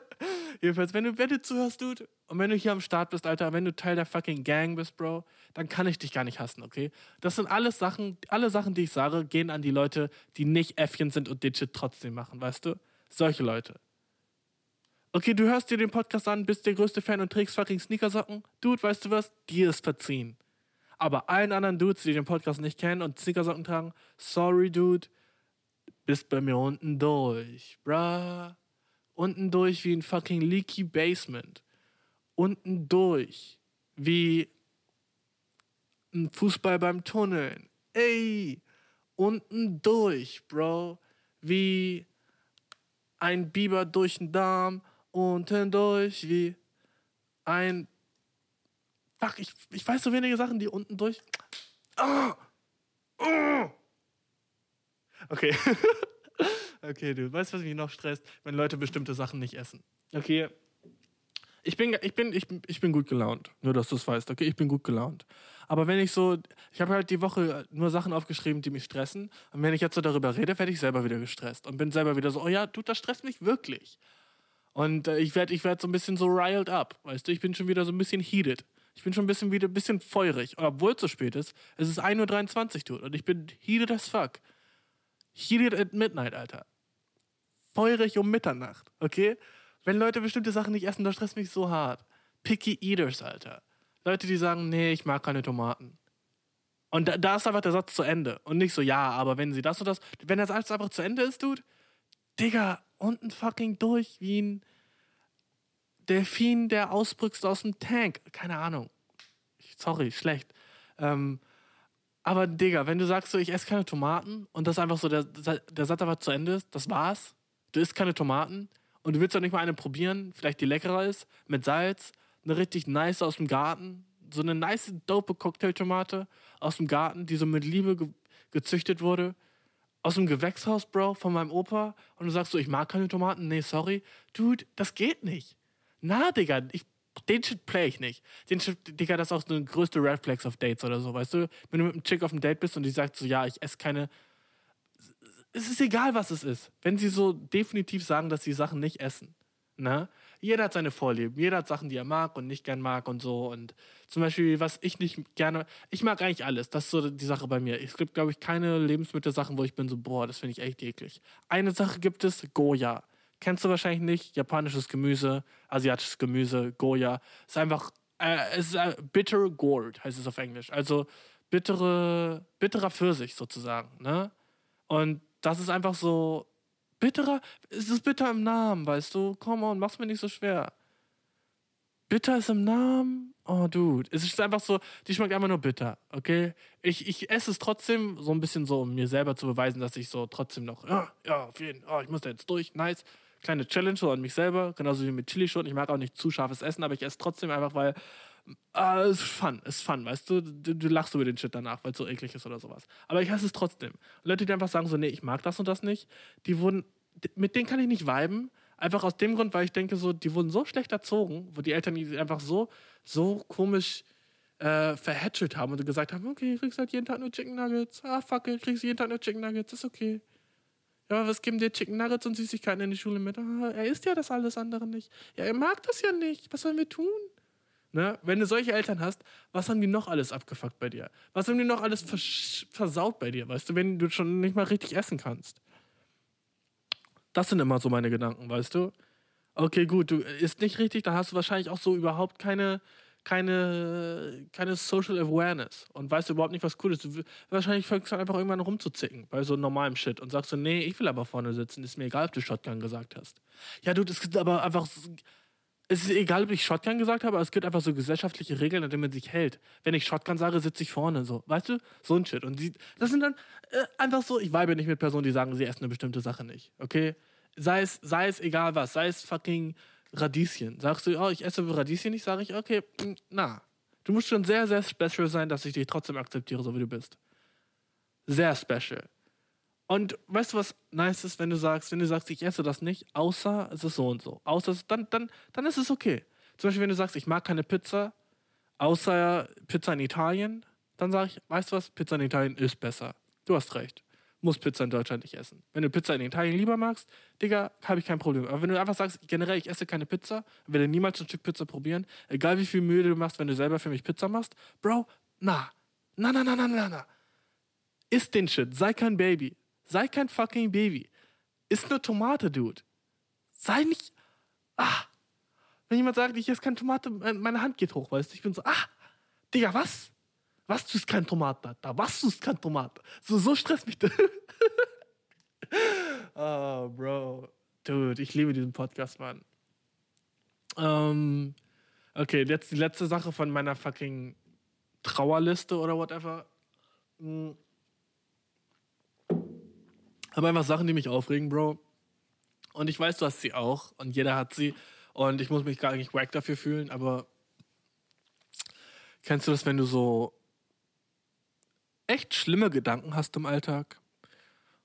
[SPEAKER 1] [laughs] jedenfalls, wenn du, wenn du zuhörst, Dude, und wenn du hier am Start bist, Alter, wenn du Teil der fucking Gang bist, Bro, dann kann ich dich gar nicht hassen, okay? Das sind alles Sachen, alle Sachen, die ich sage, gehen an die Leute, die nicht Äffchen sind und Shit trotzdem machen, weißt du? Solche Leute. Okay, du hörst dir den Podcast an, bist der größte Fan und trägst fucking Sneakersocken. Dude, weißt du was? Dir ist verziehen. Aber allen anderen Dudes, die den Podcast nicht kennen und Sneakersocken tragen, sorry, Dude, bist bei mir unten durch, bruh. Unten durch wie ein fucking leaky Basement. Unten durch wie ein Fußball beim Tunneln. Ey, unten durch, Bro, wie ein Biber durch den Darm. Unten durch wie ein. Fuck, ich, ich weiß so wenige Sachen, die unten durch. Oh, oh. Okay. [laughs] okay, du weißt, was mich noch stresst, wenn Leute bestimmte Sachen nicht essen. Okay. Ich bin, ich bin, ich ich bin gut gelaunt. Nur, dass du es weißt, okay? Ich bin gut gelaunt. Aber wenn ich so, ich habe halt die Woche nur Sachen aufgeschrieben, die mich stressen. Und wenn ich jetzt so darüber rede, werde ich selber wieder gestresst. Und bin selber wieder so, oh ja, du, das stresst mich wirklich. Und äh, ich werde ich werd so ein bisschen so riled up, weißt du? Ich bin schon wieder so ein bisschen heated. Ich bin schon ein bisschen wieder ein bisschen feurig. Obwohl es so spät ist, es ist 1.23 Uhr, tut. Und ich bin heated as fuck. Heated at midnight, Alter. Feurig um Mitternacht, okay? Wenn Leute bestimmte Sachen nicht essen, das stresst mich so hart. Picky Eaters, Alter. Leute, die sagen, nee, ich mag keine Tomaten. Und da, da, ist einfach der Satz zu Ende. Und nicht so, ja, aber wenn sie das und das. Wenn das alles einfach zu Ende ist, Dude, Digga, unten fucking durch wie ein Delfin, der ausbrüchst aus dem Tank. Keine Ahnung. Sorry, schlecht. Ähm, aber Digga, wenn du sagst so, ich esse keine Tomaten und das einfach so, der, der Satz einfach zu Ende ist, das war's. Du isst keine Tomaten und du willst doch nicht mal eine probieren, vielleicht die leckerer ist, mit Salz, eine richtig nice aus dem Garten, so eine nice, dope Cocktailtomate aus dem Garten, die so mit Liebe ge gezüchtet wurde, aus dem Gewächshaus, Bro, von meinem Opa und du sagst so, ich mag keine Tomaten, nee, sorry. Dude, das geht nicht. Na, Digga, ich, den Shit play ich nicht. Den Shit, Digga, das ist auch so eine größte Red Flags auf Dates oder so, weißt du? Wenn du mit einem Chick auf einem Date bist und die sagt so, ja, ich esse keine es ist egal, was es ist. Wenn sie so definitiv sagen, dass sie Sachen nicht essen. Ne? Jeder hat seine Vorlieben. Jeder hat Sachen, die er mag und nicht gern mag und so. Und zum Beispiel, was ich nicht gerne. Ich mag eigentlich alles. Das ist so die Sache bei mir. Es gibt, glaube ich, keine Lebensmittelsachen, wo ich bin so, boah, das finde ich echt eklig. Eine Sache gibt es, Goya. Kennst du wahrscheinlich nicht. Japanisches Gemüse, asiatisches Gemüse, Goya. Ist einfach. Äh, es ist äh, bitter gourd, heißt es auf Englisch. Also bittere, bitterer Pfirsich sozusagen. Ne? Und das ist einfach so bitterer. Es ist bitter im Namen, weißt du? Komm on, mach's mir nicht so schwer. Bitter ist im Namen. Oh, dude. Es ist einfach so, die schmeckt einfach nur bitter, okay? Ich, ich esse es trotzdem so ein bisschen so, um mir selber zu beweisen, dass ich so trotzdem noch, ja, ja, auf jeden Fall, oh, ich muss da jetzt durch, nice. Kleine Challenge so an mich selber, genauso wie mit Chili schon. Ich mag auch nicht zu scharfes Essen, aber ich esse trotzdem einfach, weil es ist fun, ist fun, weißt du? du? Du lachst über den Shit danach, weil es so eklig ist oder sowas. Aber ich hasse es trotzdem. Leute, die einfach sagen so, nee, ich mag das und das nicht, die wurden, mit denen kann ich nicht viben. Einfach aus dem Grund, weil ich denke so, die wurden so schlecht erzogen, wo die Eltern die einfach so, so komisch äh, verhätschelt haben und gesagt haben, okay, du kriegst halt jeden Tag nur Chicken Nuggets. Ah, fuck it, kriegst jeden Tag nur Chicken Nuggets, ist okay. Ja, aber was geben dir Chicken Nuggets und Süßigkeiten in die Schule mit? Ah, er isst ja das alles andere nicht. Ja, er mag das ja nicht. Was sollen wir tun? Ne? Wenn du solche Eltern hast, was haben die noch alles abgefuckt bei dir? Was haben die noch alles vers versaut bei dir, weißt du, wenn du schon nicht mal richtig essen kannst? Das sind immer so meine Gedanken, weißt du? Okay, gut, du isst nicht richtig, dann hast du wahrscheinlich auch so überhaupt keine, keine, keine Social Awareness und weißt überhaupt nicht, was cool ist. Du, wahrscheinlich fängst du einfach irgendwann rumzuzicken bei so normalem Shit und sagst so, nee, ich will aber vorne sitzen, ist mir egal, ob du Shotgun gesagt hast. Ja, du, das gibt aber einfach es ist egal, ob ich Shotgun gesagt habe, aber es gibt einfach so gesellschaftliche Regeln, an denen man sich hält. Wenn ich Shotgun sage, sitze ich vorne, so. Weißt du? So ein Shit. Und die, das sind dann äh, einfach so, ich weibe nicht mit Personen, die sagen, sie essen eine bestimmte Sache nicht. Okay? Sei es, sei es egal was, sei es fucking Radieschen. Sagst du, oh, ich esse Radieschen nicht, sage ich, okay, mm, na. Du musst schon sehr, sehr special sein, dass ich dich trotzdem akzeptiere, so wie du bist. Sehr special. Und weißt du, was nice ist, wenn du sagst, wenn du sagst, ich esse das nicht, außer es ist so und so. Außer es, dann, dann, dann ist es okay. Zum Beispiel, wenn du sagst, ich mag keine Pizza, außer Pizza in Italien, dann sage ich, weißt du was, Pizza in Italien ist besser. Du hast recht. Muss Pizza in Deutschland nicht essen. Wenn du Pizza in Italien lieber magst, Digga, habe ich kein Problem. Aber wenn du einfach sagst, generell, ich esse keine Pizza, werde niemals ein Stück Pizza probieren, egal wie viel Mühe du machst, wenn du selber für mich Pizza machst, Bro, na, na, na, na, na, na, na. Iss den Shit, sei kein Baby. Sei kein fucking Baby. Iss eine Tomate, Dude. Sei nicht. Ah. Wenn jemand sagt, ich esse keine Tomate, meine Hand geht hoch, weißt du? Ich bin so, ah, Digga, was? Was, du isst keine Tomate? Da, was, du isst keine Tomate? So, so stresst mich das. oh, [laughs] Bro. Dude, ich liebe diesen Podcast, Mann. Ähm, okay, jetzt die letzte Sache von meiner fucking Trauerliste oder whatever. Hm. Aber einfach Sachen, die mich aufregen, Bro. Und ich weiß, du hast sie auch. Und jeder hat sie. Und ich muss mich gar nicht wack dafür fühlen. Aber kennst du das, wenn du so echt schlimme Gedanken hast im Alltag?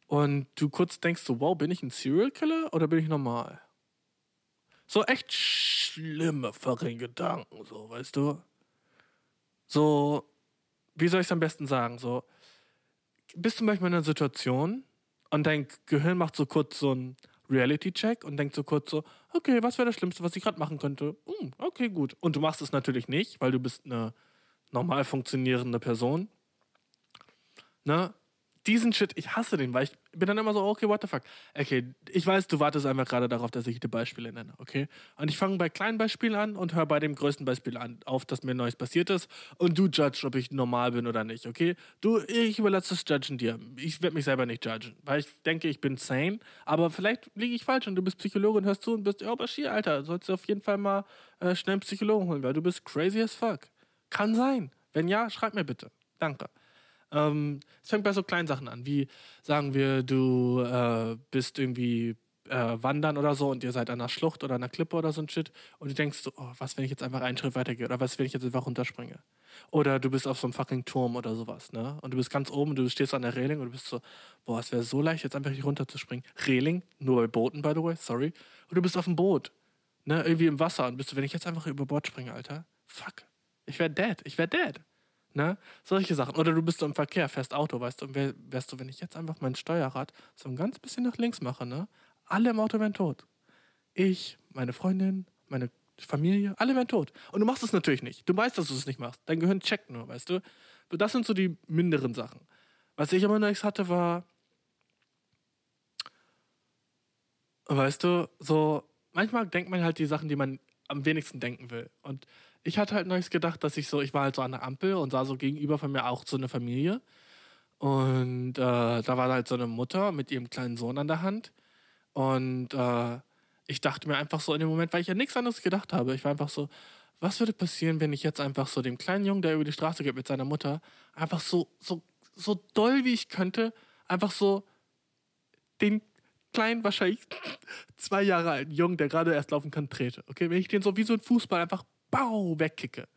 [SPEAKER 1] Und du kurz denkst so, wow, bin ich ein Serial Killer oder bin ich normal? So echt schlimme fucking Gedanken, so, weißt du? So, wie soll ich es am besten sagen? So, bist du manchmal in einer Situation und dein Gehirn macht so kurz so einen Reality-Check und denkt so kurz so, okay, was wäre das Schlimmste, was ich gerade machen könnte? Hm, okay, gut. Und du machst es natürlich nicht, weil du bist eine normal funktionierende Person. Ne? Diesen Shit, ich hasse den, weil ich bin dann immer so, okay, what the fuck. Okay, ich weiß, du wartest einfach gerade darauf, dass ich die Beispiele nenne, okay? Und ich fange bei kleinen Beispielen an und höre bei dem größten Beispiel an, auf, dass mir Neues passiert ist und du judgst, ob ich normal bin oder nicht, okay? Du, ich überlasse das Judgen dir. Ich werde mich selber nicht judgen, weil ich denke, ich bin sane, aber vielleicht liege ich falsch und du bist Psychologe und hörst zu und bist, ja, Bashir, Alter, sollst du auf jeden Fall mal äh, schnell einen Psychologen holen, weil du bist crazy as fuck. Kann sein. Wenn ja, schreib mir bitte. Danke. Ähm, es fängt bei so kleinen Sachen an, wie sagen wir, du äh, bist irgendwie äh, wandern oder so und ihr seid an einer Schlucht oder einer Klippe oder so ein Shit und du denkst so, oh, was, wenn ich jetzt einfach einen Schritt weitergehe oder was, wenn ich jetzt einfach runterspringe? Oder du bist auf so einem fucking Turm oder sowas, ne? Und du bist ganz oben du stehst an der Reling und du bist so, boah, es wäre so leicht, jetzt einfach hier runterzuspringen. Reling, nur bei Booten, by the way, sorry. Und du bist auf dem Boot, ne? Irgendwie im Wasser und bist du, wenn ich jetzt einfach über Bord springe, Alter, fuck. Ich wäre dead, ich wäre dead. Ne? Solche Sachen. Oder du bist im Verkehr, fährst Auto, weißt du, und wärst du, wenn ich jetzt einfach mein Steuerrad so ein ganz bisschen nach links mache, ne? Alle im Auto wären tot. Ich, meine Freundin, meine Familie, alle wären tot. Und du machst es natürlich nicht. Du weißt, dass du es nicht machst. Dein Gehirn checkt nur, weißt du? Das sind so die minderen Sachen. Was ich immer nichts hatte, war, weißt du, so, manchmal denkt man halt die Sachen, die man am wenigsten denken will. Und ich hatte halt neulich gedacht, dass ich so, ich war halt so an der Ampel und sah so gegenüber von mir auch so eine Familie. Und äh, da war halt so eine Mutter mit ihrem kleinen Sohn an der Hand. Und äh, ich dachte mir einfach so in dem Moment, weil ich ja nichts anderes gedacht habe, ich war einfach so, was würde passieren, wenn ich jetzt einfach so dem kleinen Jungen, der über die Straße geht mit seiner Mutter, einfach so, so, so doll wie ich könnte, einfach so den kleinen, wahrscheinlich [laughs] zwei Jahre alten Jungen, der gerade erst laufen kann, trete. Okay, wenn ich den so wie so ein Fußball einfach bau, wegkicke.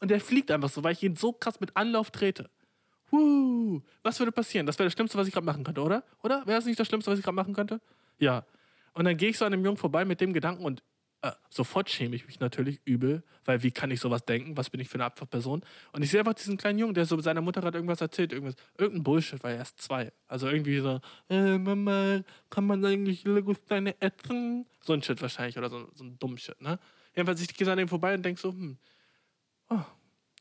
[SPEAKER 1] Und der fliegt einfach so, weil ich ihn so krass mit Anlauf trete. Woo. Was würde passieren? Das wäre das Schlimmste, was ich gerade machen könnte, oder? Oder? Wäre das nicht das Schlimmste, was ich gerade machen könnte? Ja. Und dann gehe ich so an dem Jungen vorbei mit dem Gedanken und äh, sofort schäme ich mich natürlich übel, weil wie kann ich sowas denken? Was bin ich für eine Abfachperson? Und ich sehe einfach diesen kleinen Jungen, der so seiner Mutter gerade irgendwas erzählt, irgendwas, irgendein Bullshit, weil er erst zwei. Also irgendwie so, äh, Mama, kann man eigentlich Lego-Steine essen? So ein Shit wahrscheinlich oder so, so ein dummes Shit, ne? Jedenfalls, ich gehe an dem vorbei und denke so, hm, oh,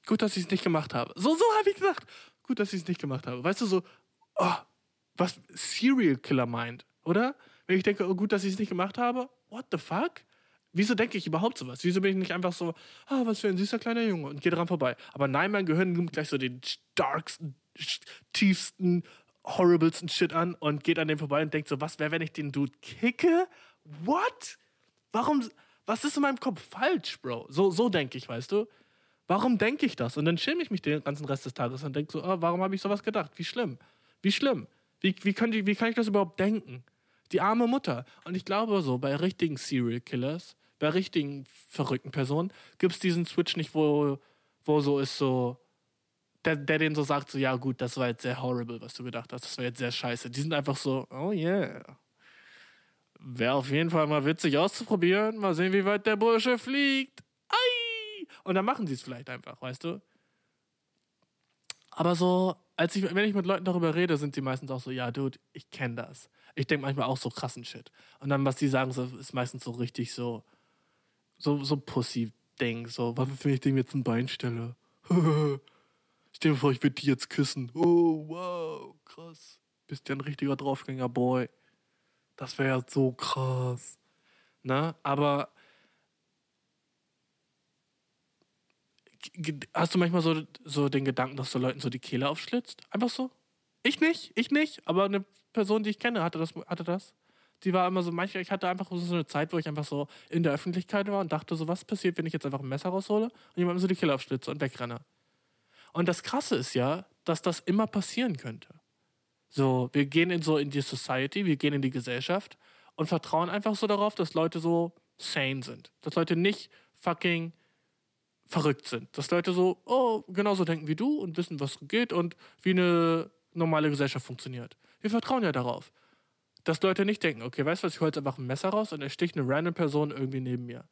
[SPEAKER 1] gut, dass ich es nicht gemacht habe. So, so habe ich gedacht. Gut, dass ich es nicht gemacht habe. Weißt du, so, oh, was Serial Killer meint, oder? Wenn ich denke, oh, gut, dass ich es nicht gemacht habe, what the fuck? Wieso denke ich überhaupt sowas? Wieso bin ich nicht einfach so, ah, was für ein süßer kleiner Junge und gehe dran vorbei? Aber nein, mein Gehirn nimmt gleich so den darksten, tiefsten, horriblesten Shit an und geht an dem vorbei und denkt so, was wäre, wenn ich den Dude kicke? What? Warum, was ist in meinem Kopf falsch, Bro? So, so denke ich, weißt du? Warum denke ich das? Und dann schäme ich mich den ganzen Rest des Tages und denke so, oh, warum habe ich sowas gedacht? Wie schlimm. Wie schlimm. Wie, wie, kann die, wie kann ich das überhaupt denken? Die arme Mutter. Und ich glaube so, bei richtigen Serial Killers, bei richtigen verrückten Personen, gibt es diesen Switch nicht, wo, wo so ist so, der, der den so sagt, so, ja gut, das war jetzt sehr horrible, was du gedacht hast, das war jetzt sehr scheiße. Die sind einfach so, oh yeah. wäre auf jeden Fall mal witzig auszuprobieren. Mal sehen, wie weit der Bursche fliegt. Ei! Und dann machen sie es vielleicht einfach, weißt du? Aber so, als ich, wenn ich mit Leuten darüber rede, sind sie meistens auch so, ja, Dude, ich kenne das. Ich denke manchmal auch so krassen Shit. Und dann, was die sagen, ist meistens so richtig so, so, so Pussy-Ding. So, was, wenn ich dem jetzt ein Bein stelle? [laughs] Stell dir vor, ich würde die jetzt küssen. Oh, wow, krass. Bist ja ein richtiger Draufgänger, Boy. Das wäre ja so krass. Ne? Aber hast du manchmal so, so den Gedanken, dass du Leuten so die Kehle aufschlitzt? Einfach so? Ich nicht, ich nicht, aber eine Person, die ich kenne, hatte das. Hatte das. Die war immer so, manchmal, ich hatte einfach so eine Zeit, wo ich einfach so in der Öffentlichkeit war und dachte so, was passiert, wenn ich jetzt einfach ein Messer raushole und jemandem so die Kehle aufschlitze und wegrenne. Und das Krasse ist ja, dass das immer passieren könnte. So, wir gehen in so in die Society, wir gehen in die Gesellschaft und vertrauen einfach so darauf, dass Leute so sane sind. Dass Leute nicht fucking verrückt sind. Dass Leute so, oh, genauso denken wie du und wissen, was geht und wie eine normale Gesellschaft funktioniert. Wir vertrauen ja darauf. Dass Leute nicht denken, okay, weißt du was, ich hole jetzt einfach ein Messer raus und er sticht eine random Person irgendwie neben mir.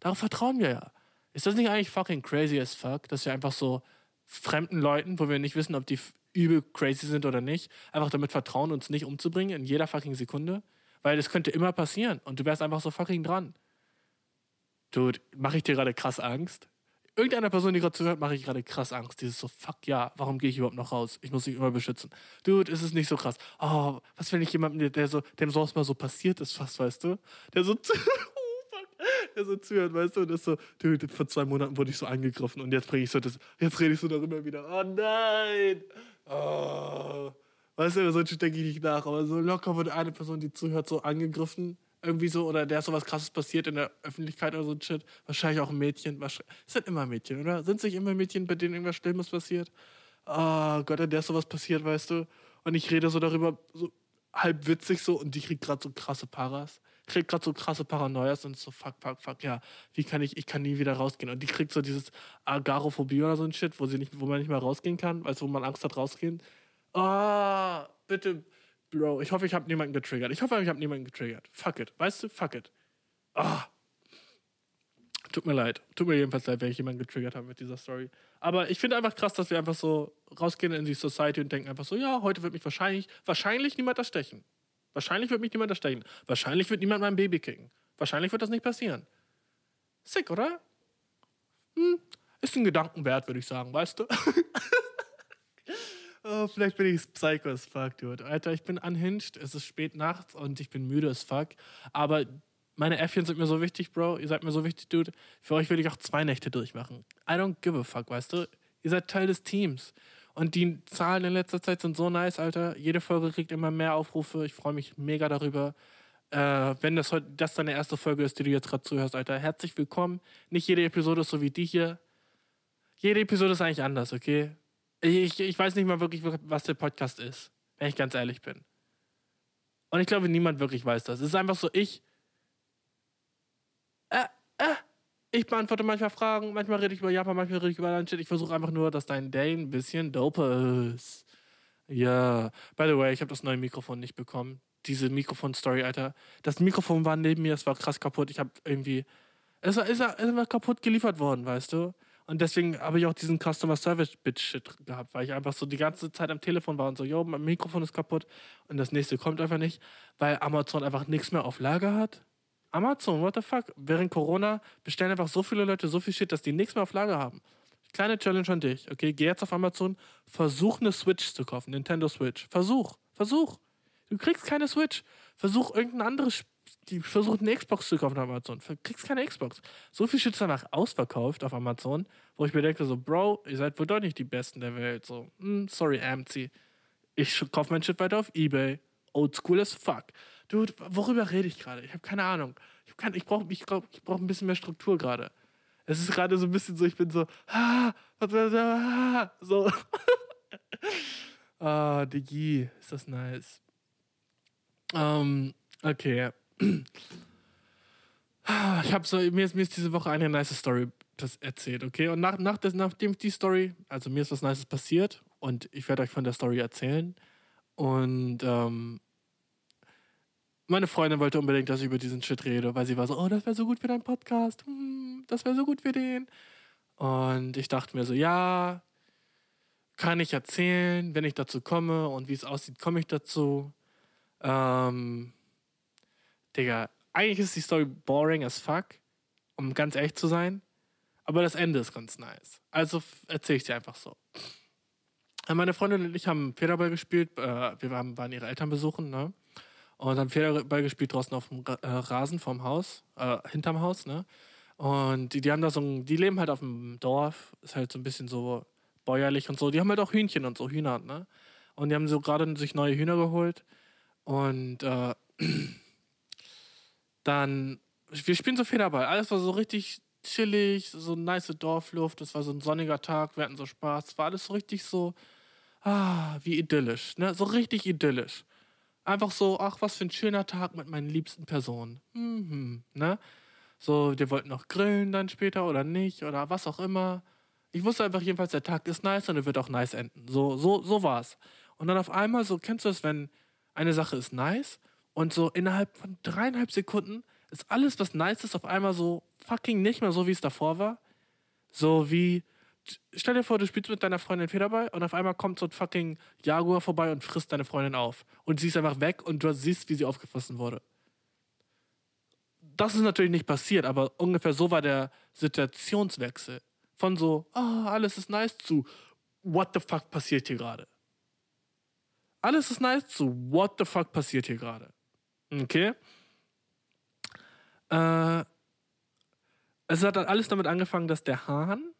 [SPEAKER 1] Darauf vertrauen wir ja. Ist das nicht eigentlich fucking crazy as fuck, dass wir einfach so fremden Leuten, wo wir nicht wissen, ob die übel crazy sind oder nicht, einfach damit vertrauen, uns nicht umzubringen in jeder fucking Sekunde? Weil das könnte immer passieren und du wärst einfach so fucking dran. Dude, mache ich dir gerade krass Angst? Irgendeiner Person, die gerade zuhört, mache ich gerade krass Angst. Dieses so, fuck ja, warum gehe ich überhaupt noch raus? Ich muss mich immer beschützen. Dude, ist es nicht so krass. Oh, was, wenn ich jemanden, der so, dem sowas mal so passiert ist, fast, weißt du? Der so, [laughs] oh, der so zuhört, weißt du, und ist so, dude, vor zwei Monaten wurde ich so angegriffen und jetzt bringe ich so das, jetzt rede ich so darüber wieder. Oh nein! Oh. Weißt du, über solche denke ich nicht nach, aber so locker wurde eine Person, die zuhört, so angegriffen irgendwie so, oder der ist sowas krasses passiert in der Öffentlichkeit oder so ein Shit. Wahrscheinlich auch ein Mädchen. Es sind immer Mädchen, oder? Sind es nicht immer Mädchen, bei denen irgendwas Schlimmes passiert? Oh Gott, der ist sowas passiert, weißt du? Und ich rede so darüber, so halb witzig so, und die kriegt gerade so krasse Paras. Kriegt gerade so krasse Paranoias und so, fuck, fuck, fuck, ja, wie kann ich, ich kann nie wieder rausgehen. Und die kriegt so dieses Agarophobie oder so ein Shit, wo, sie nicht, wo man nicht mehr rausgehen kann, weißt du, wo man Angst hat, rausgehen. Ah, oh, bitte, Bro, ich hoffe, ich habe niemanden getriggert. Ich hoffe, ich habe niemanden getriggert. Fuck it. Weißt du? Fuck it. Ah. Tut mir leid. Tut mir jedenfalls leid, wenn ich jemanden getriggert habe mit dieser Story. Aber ich finde einfach krass, dass wir einfach so rausgehen in die Society und denken einfach so, ja, heute wird mich wahrscheinlich, wahrscheinlich niemand erstechen. Wahrscheinlich wird mich niemand erstechen. Wahrscheinlich wird niemand mein Baby kicken. Wahrscheinlich wird das nicht passieren. Sick, oder? Hm, ist ein Gedanken wert, würde ich sagen, weißt du? [laughs] Oh, vielleicht bin ich psycho as fuck, dude. Alter, ich bin unhinged, es ist spät nachts und ich bin müde as fuck. Aber meine Äffchen sind mir so wichtig, Bro. Ihr seid mir so wichtig, Dude. Für euch will ich auch zwei Nächte durchmachen. I don't give a fuck, weißt du? Ihr seid Teil des Teams. Und die Zahlen in letzter Zeit sind so nice, Alter. Jede Folge kriegt immer mehr Aufrufe. Ich freue mich mega darüber. Äh, wenn das das deine erste Folge ist, die du jetzt gerade zuhörst, Alter, herzlich willkommen. Nicht jede Episode ist so wie die hier. Jede Episode ist eigentlich anders, okay? Ich, ich weiß nicht mal wirklich, was der Podcast ist, wenn ich ganz ehrlich bin. Und ich glaube, niemand wirklich weiß das. Es ist einfach so, ich. Äh, äh, ich beantworte manchmal Fragen, manchmal rede ich über Japan, manchmal rede ich über Landshit. Ich versuche einfach nur, dass dein Day ein bisschen dope ist. Ja. By the way, ich habe das neue Mikrofon nicht bekommen. Diese Mikrofon-Story, Alter. Das Mikrofon war neben mir, es war krass kaputt. Ich habe irgendwie. Es war, es, war, es war kaputt geliefert worden, weißt du? Und deswegen habe ich auch diesen Customer Service Bitch-Shit gehabt, weil ich einfach so die ganze Zeit am Telefon war und so, yo, mein Mikrofon ist kaputt und das nächste kommt einfach nicht, weil Amazon einfach nichts mehr auf Lager hat. Amazon, what the fuck? Während Corona bestellen einfach so viele Leute so viel Shit, dass die nichts mehr auf Lager haben. Kleine Challenge an dich, okay? Geh jetzt auf Amazon, versuch eine Switch zu kaufen, Nintendo Switch. Versuch, versuch. Du kriegst keine Switch. Versuch irgendein anderes Spiel die versucht eine Xbox zu kaufen auf Amazon. Kriegst keine Xbox. So viel ist danach ausverkauft auf Amazon, wo ich mir denke, so, Bro, ihr seid wohl doch nicht die Besten der Welt. So, mm, sorry, AMC. Ich kaufe mein Shit weiter auf Ebay. Oldschool as fuck. Dude, worüber rede ich gerade? Ich habe keine Ahnung. Ich, ich brauche ich brauch, ich brauch ein bisschen mehr Struktur gerade. Es ist gerade so ein bisschen so, ich bin so, ah, was, was, ah, so. ah, Digi, ist das nice. Ähm, okay. Ich habe so, mir ist, mir ist diese Woche eine nice Story erzählt, okay? Und nach, nach des, nachdem die Story, also mir ist was Nices passiert und ich werde euch von der Story erzählen. Und ähm, meine Freundin wollte unbedingt, dass ich über diesen Shit rede, weil sie war so, oh, das wäre so gut für deinen Podcast. Hm, das wäre so gut für den. Und ich dachte mir so, ja, kann ich erzählen, wenn ich dazu komme und wie es aussieht, komme ich dazu. Ähm, Digga, eigentlich ist die Story boring as fuck, um ganz ehrlich zu sein. Aber das Ende ist ganz nice. Also erzähle ich dir einfach so. Meine Freundin und ich haben Federball gespielt. Äh, wir waren ihre Eltern besuchen, ne? Und haben Federball gespielt draußen auf dem äh, Rasen vorm Haus, äh, hinterm Haus, ne? Und die, die haben da so ein, die leben halt auf dem Dorf, ist halt so ein bisschen so bäuerlich und so. Die haben halt auch Hühnchen und so, Hühner, ne? Und die haben so gerade sich neue Hühner geholt. Und äh, [clears throat] dann, wir spielen so Federball. Alles war so richtig chillig, so nice Dorfluft. Es war so ein sonniger Tag, wir hatten so Spaß. Es war alles so richtig so, ah, wie idyllisch, ne? So richtig idyllisch. Einfach so, ach, was für ein schöner Tag mit meinen liebsten Personen. Mhm, ne? So, wir wollten noch grillen dann später oder nicht oder was auch immer. Ich wusste einfach jedenfalls, der Tag ist nice und er wird auch nice enden. So, so, so war's. Und dann auf einmal, so kennst du das, wenn eine Sache ist nice und so innerhalb von dreieinhalb Sekunden ist alles, was nice ist, auf einmal so fucking nicht mehr so, wie es davor war. So wie, stell dir vor, du spielst mit deiner Freundin Federball und auf einmal kommt so ein fucking Jaguar vorbei und frisst deine Freundin auf. Und sie ist einfach weg und du siehst, wie sie aufgefressen wurde. Das ist natürlich nicht passiert, aber ungefähr so war der Situationswechsel. Von so, oh, alles ist nice zu, what the fuck passiert hier gerade? Alles ist nice zu, what the fuck passiert hier gerade? Okay? Äh, es hat alles damit angefangen, dass der Hahn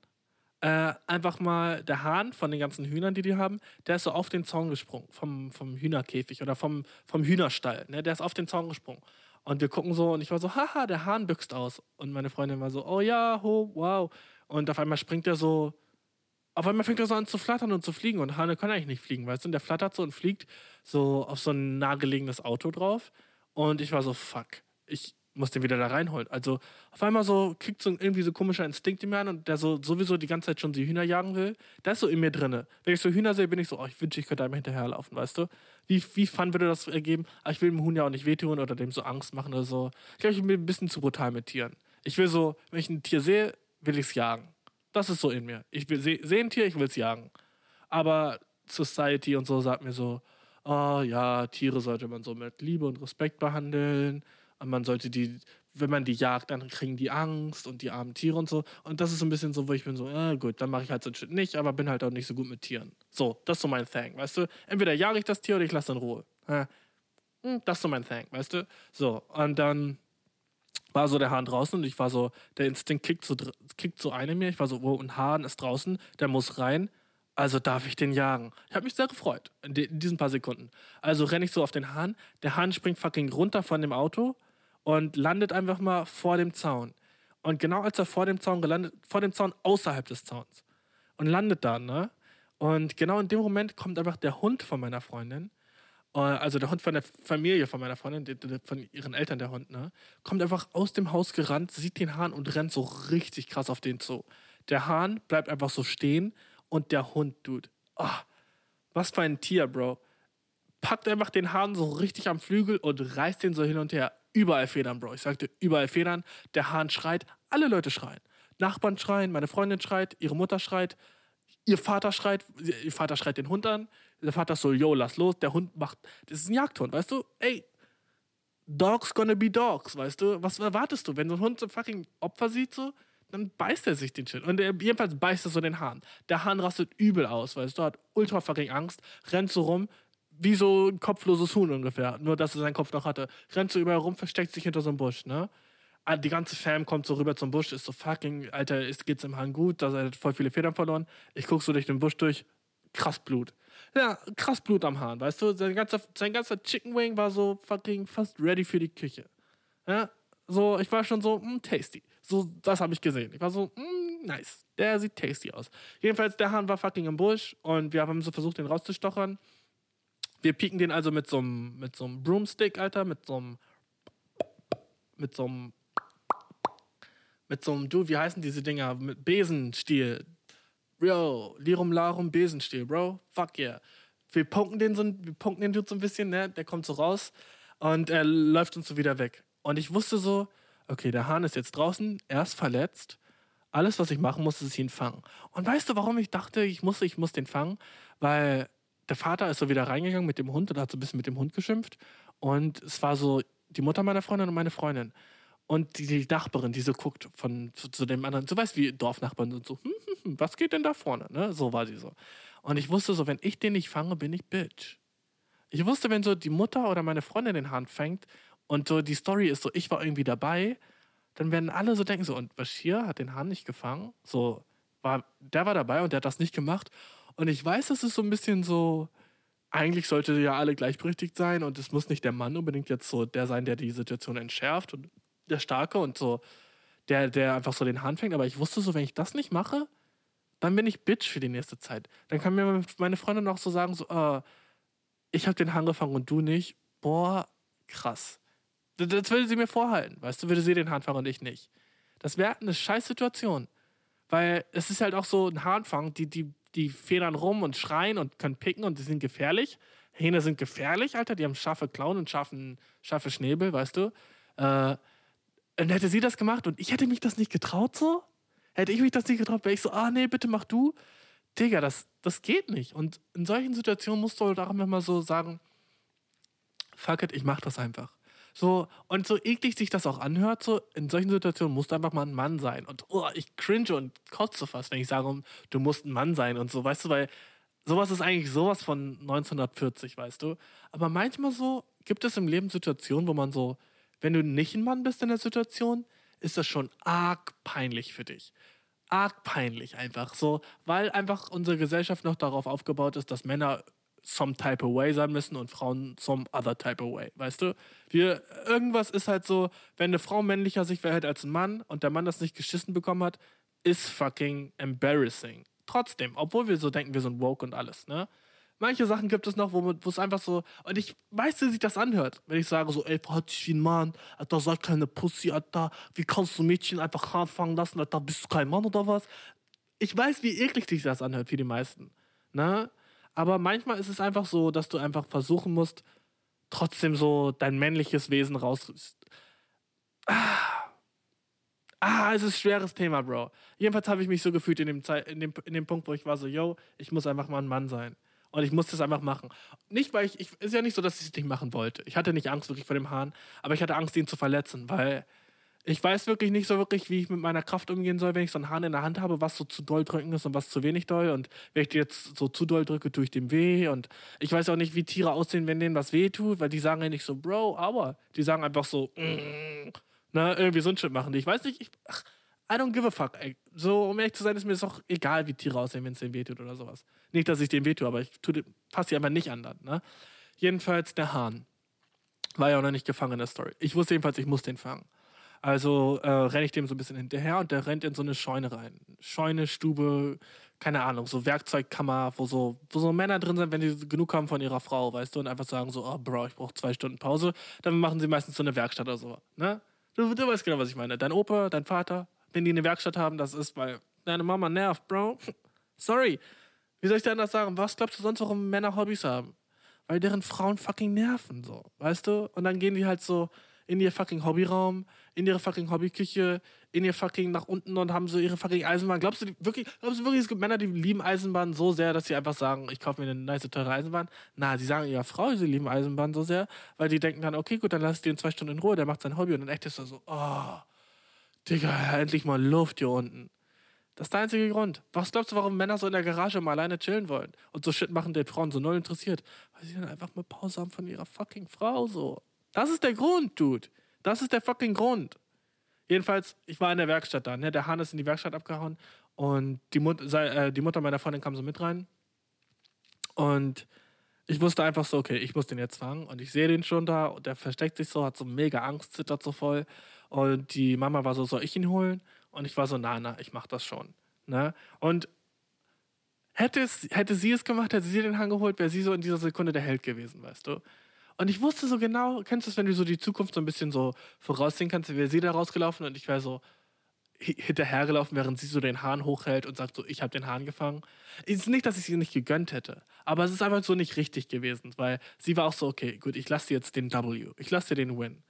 [SPEAKER 1] äh, einfach mal, der Hahn von den ganzen Hühnern, die die haben, der ist so auf den Zaun gesprungen, vom, vom Hühnerkäfig oder vom, vom Hühnerstall. Ne? Der ist auf den Zaun gesprungen. Und wir gucken so und ich war so, haha, der Hahn büxt aus. Und meine Freundin war so, oh ja, ho, wow. Und auf einmal springt er so, auf einmal fängt er so an zu flattern und zu fliegen. Und Hahn kann eigentlich nicht fliegen, weißt du? Und der flattert so und fliegt so auf so ein nahegelegenes Auto drauf. Und ich war so, fuck. Ich, muss den wieder da reinholen. Also auf einmal so kriegt so irgendwie so komischer Instinkt in mir an und der so sowieso die ganze Zeit schon die Hühner jagen will. Der ist so in mir drinne. Wenn ich so Hühner sehe, bin ich so, oh, ich wünsche, ich könnte einmal hinterherlaufen, weißt du? Wie, wie fun würde das ergeben? Aber ich will dem Huhn ja auch nicht wehtun oder dem so Angst machen oder so. Ich glaube, ich bin ein bisschen zu brutal mit Tieren. Ich will so, wenn ich ein Tier sehe, will ich es jagen. Das ist so in mir. Ich sehe seh ein Tier, ich will es jagen. Aber Society und so sagt mir so, oh ja, Tiere sollte man so mit Liebe und Respekt behandeln und man sollte die, wenn man die jagt, dann kriegen die Angst und die armen Tiere und so. Und das ist so ein bisschen so, wo ich bin so, äh, gut, dann mache ich halt so ein Shit nicht, aber bin halt auch nicht so gut mit Tieren. So, das ist so mein Thing, weißt du? Entweder jage ich das Tier oder ich lasse es in Ruhe. Hm, das ist so mein Thing, weißt du? So, und dann war so der Hahn draußen und ich war so, der Instinkt kickt so, kickt so eine mir. Ich war so, oh, ein Hahn ist draußen, der muss rein. Also darf ich den jagen. Ich habe mich sehr gefreut in, diesen paar Sekunden. Also renne ich so auf den Hahn. Der Hahn springt fucking runter von dem Auto und landet einfach mal vor dem Zaun. Und genau als er vor dem Zaun gelandet, vor dem Zaun außerhalb des Zauns und landet da, ne? Und genau in dem Moment kommt einfach der Hund von meiner Freundin, äh, also der Hund von der Familie von meiner Freundin, von ihren Eltern der Hund, ne? Kommt einfach aus dem Haus gerannt, sieht den Hahn und rennt so richtig krass auf den zu. Der Hahn bleibt einfach so stehen und der Hund, Dude. Oh, was für ein Tier, Bro. Packt einfach den Hahn so richtig am Flügel und reißt den so hin und her überall Federn, Bro. Ich sagte, überall Federn. Der Hahn schreit, alle Leute schreien. Nachbarn schreien, meine Freundin schreit, ihre Mutter schreit, ihr Vater schreit, ihr Vater schreit den Hund an. Der Vater so, yo, lass los. Der Hund macht, das ist ein Jagdhund, weißt du? Ey, Dogs gonna be dogs, weißt du? Was erwartest du? Wenn so ein Hund so fucking Opfer sieht, so, dann beißt er sich den Shit. Und er, jedenfalls beißt er so den Hahn. Der Hahn rastet übel aus, weißt du? Hat ultra fucking Angst, rennt so rum, wie so ein kopfloses Huhn ungefähr. Nur, dass er seinen Kopf noch hatte. Rennt so überall rum, versteckt sich hinter so einem Busch, ne? Ah, die ganze Fam kommt so rüber zum Busch, ist so fucking, Alter, ist, geht's im Hang gut, da hat voll viele Federn verloren. Ich guck so durch den Busch durch, krass Blut. Ja, krass Blut am Hahn, weißt du? Sein ganzer, sein ganzer Chicken Wing war so fucking fast ready für die Küche. Ja, so, ich war schon so, mh, mm, tasty. So, das habe ich gesehen. Ich war so, mm, nice. Der sieht tasty aus. Jedenfalls, der Hahn war fucking im Busch und wir haben so versucht, den rauszustochern. Wir pieken den also mit so einem mit Broomstick, Alter, mit so einem mit so einem mit so einem du, wie heißen diese Dinger mit Besenstiel. Bro, Lirum Larum Besenstiel, Bro. Fuck yeah. Wir punken den so wir punken den Dude so ein bisschen, ne? Der kommt so raus Und er läuft uns so wieder weg. Und ich wusste so, okay, der Hahn ist jetzt draußen, er ist verletzt. Alles, was ich machen muss, ist ihn fangen. Und weißt du, warum ich dachte, ich muss, ich muss den fangen? Weil der Vater ist so wieder reingegangen mit dem Hund und hat so ein bisschen mit dem Hund geschimpft. Und es war so die Mutter meiner Freundin und meine Freundin. Und die, die Nachbarin, die so guckt von zu, zu dem anderen, so weißt wie Dorfnachbarn sind, so, hm, hm, hm, was geht denn da vorne? Ne? So war sie so. Und ich wusste so, wenn ich den nicht fange, bin ich Bitch. Ich wusste, wenn so die Mutter oder meine Freundin den Hahn fängt und so die Story ist so, ich war irgendwie dabei, dann werden alle so denken so, und Bashir hat den Hahn nicht gefangen? So, war, der war dabei und der hat das nicht gemacht. Und ich weiß, das ist so ein bisschen so, eigentlich sollte ja alle gleichberechtigt sein und es muss nicht der Mann unbedingt jetzt so der sein, der die Situation entschärft und der Starke und so, der, der einfach so den Hahn fängt. Aber ich wusste so, wenn ich das nicht mache, dann bin ich Bitch für die nächste Zeit. Dann kann mir meine Freundin auch so sagen, so, äh, ich habe den Hahn gefangen und du nicht. Boah, krass. Das, würde sie mir vorhalten, weißt du, würde sie den Hahn fangen und ich nicht. Das wäre eine scheiß Situation. Weil es ist halt auch so ein Hahnfang, die, die, die federn rum und schreien und können picken und die sind gefährlich. Hähne sind gefährlich, Alter, die haben scharfe Klauen und scharfen, scharfe Schnäbel, weißt du. Äh, und hätte sie das gemacht und ich hätte mich das nicht getraut so, hätte ich mich das nicht getraut, wäre ich so, ah nee, bitte mach du. Digga, das, das geht nicht. Und in solchen Situationen musst du halt auch immer so sagen, fuck it, ich mach das einfach. So, und so eklig sich das auch anhört, so, in solchen Situationen musst du einfach mal ein Mann sein. Und oh, ich cringe und kotze fast, wenn ich sage, du musst ein Mann sein und so, weißt du, weil sowas ist eigentlich sowas von 1940, weißt du. Aber manchmal so gibt es im Leben Situationen, wo man so, wenn du nicht ein Mann bist in der Situation, ist das schon arg peinlich für dich. Arg peinlich einfach so, weil einfach unsere Gesellschaft noch darauf aufgebaut ist, dass Männer some type of way sein müssen und Frauen some other type of way, weißt du? Wir, irgendwas ist halt so, wenn eine Frau männlicher sich verhält als ein Mann und der Mann das nicht geschissen bekommen hat, ist fucking embarrassing. Trotzdem, obwohl wir so denken, wir sind woke und alles, ne? Manche Sachen gibt es noch, wo es einfach so. Und ich weiß, wie sich das anhört, wenn ich sage so, ey, verhalt dich wie ein Mann, Alter, sei keine Pussy, Alter, wie kannst du Mädchen einfach hart fangen lassen, Alter, bist du kein Mann oder was? Ich weiß, wie eklig sich das anhört für die meisten. Ne? Aber manchmal ist es einfach so, dass du einfach versuchen musst, trotzdem so dein männliches Wesen raus. Ah, ah es ist ein schweres Thema, Bro. Jedenfalls habe ich mich so gefühlt in dem, in, dem, in dem Punkt, wo ich war so, yo, ich muss einfach mal ein Mann sein. Und ich musste es einfach machen. Nicht, weil ich, ich ist ja nicht so, dass ich es nicht machen wollte. Ich hatte nicht Angst wirklich vor dem Hahn, aber ich hatte Angst, ihn zu verletzen, weil ich weiß wirklich nicht so wirklich, wie ich mit meiner Kraft umgehen soll, wenn ich so einen Hahn in der Hand habe, was so zu doll drücken ist und was zu wenig doll. Und wenn ich die jetzt so zu doll drücke, tue ich dem weh. Und ich weiß auch nicht, wie Tiere aussehen, wenn denen was weh tut, weil die sagen ja nicht so, Bro, aua. Die sagen einfach so, mm, ne, irgendwie so ein Shit machen die. Ich weiß nicht, ich, ach, I don't give a fuck, ey. So, um ehrlich zu sein, ist mir das auch egal, wie Tiere aussehen, wenn es denen weh tut oder sowas. Nicht, dass ich dem weh tue, aber ich passe die einfach nicht an dann, ne? Jedenfalls der Hahn. War ja auch noch nicht gefangen in der Story. Ich wusste jedenfalls, ich muss den fangen. Also äh, renne ich dem so ein bisschen hinterher und der rennt in so eine Scheune rein. Scheune, Stube, keine Ahnung, so Werkzeugkammer, wo so, wo so Männer drin sind, wenn die genug haben von ihrer Frau, weißt du, und einfach sagen so, oh Bro, ich brauche zwei Stunden Pause. Dann machen sie meistens so eine Werkstatt oder so, ne? Du, du weißt genau, was ich meine. Dein Opa, dein Vater, wenn die eine Werkstatt haben, das ist, weil deine Mama nervt, Bro. [laughs] Sorry. Wie soll ich dir anders sagen? Was glaubst du sonst, warum Männer Hobbys haben? Weil deren Frauen fucking nerven, so, weißt du? Und dann gehen die halt so in ihr fucking Hobbyraum, in ihre fucking Hobbyküche, in ihr fucking nach unten und haben so ihre fucking Eisenbahn. Glaubst du wirklich, glaubst du wirklich, es gibt Männer, die lieben Eisenbahn so sehr, dass sie einfach sagen, ich kaufe mir eine nice, teure Eisenbahn? Na, sie sagen ihrer Frau, sie lieben Eisenbahn so sehr, weil die denken dann, okay, gut, dann lass ich den zwei Stunden in Ruhe, der macht sein Hobby und dann echt ist er so, oh, Digga, endlich mal Luft hier unten. Das ist der einzige Grund. Was glaubst du, warum Männer so in der Garage mal alleine chillen wollen und so Shit machen, den Frauen so null interessiert? Weil sie dann einfach mal Pause haben von ihrer fucking Frau so. Das ist der Grund, Dude. Das ist der fucking Grund. Jedenfalls, ich war in der Werkstatt dann. Ne? Der Hahn ist in die Werkstatt abgehauen und die, Mut äh, die Mutter meiner Freundin kam so mit rein. Und ich wusste einfach so, okay, ich muss den jetzt fangen. Und ich sehe den schon da und der versteckt sich so, hat so mega Angst, zittert so voll. Und die Mama war so, soll ich ihn holen? Und ich war so, na, na, ich mach das schon. Ne? Und hätte, es, hätte sie es gemacht, hätte sie den Hang geholt, wäre sie so in dieser Sekunde der Held gewesen, weißt du? Und ich wusste so genau, kennst du es, wenn du so die Zukunft so ein bisschen so voraussehen kannst, wäre sie da rausgelaufen und ich wäre so, hi- hinterhergelaufen, während sie so den Hahn hochhält und sagt so, ich habe den Hahn gefangen. Es ist nicht, dass ich sie nicht gegönnt hätte, aber es ist einfach so nicht richtig gewesen, weil sie war auch so, okay, gut, ich lasse dir jetzt den W, ich lasse dir den Win.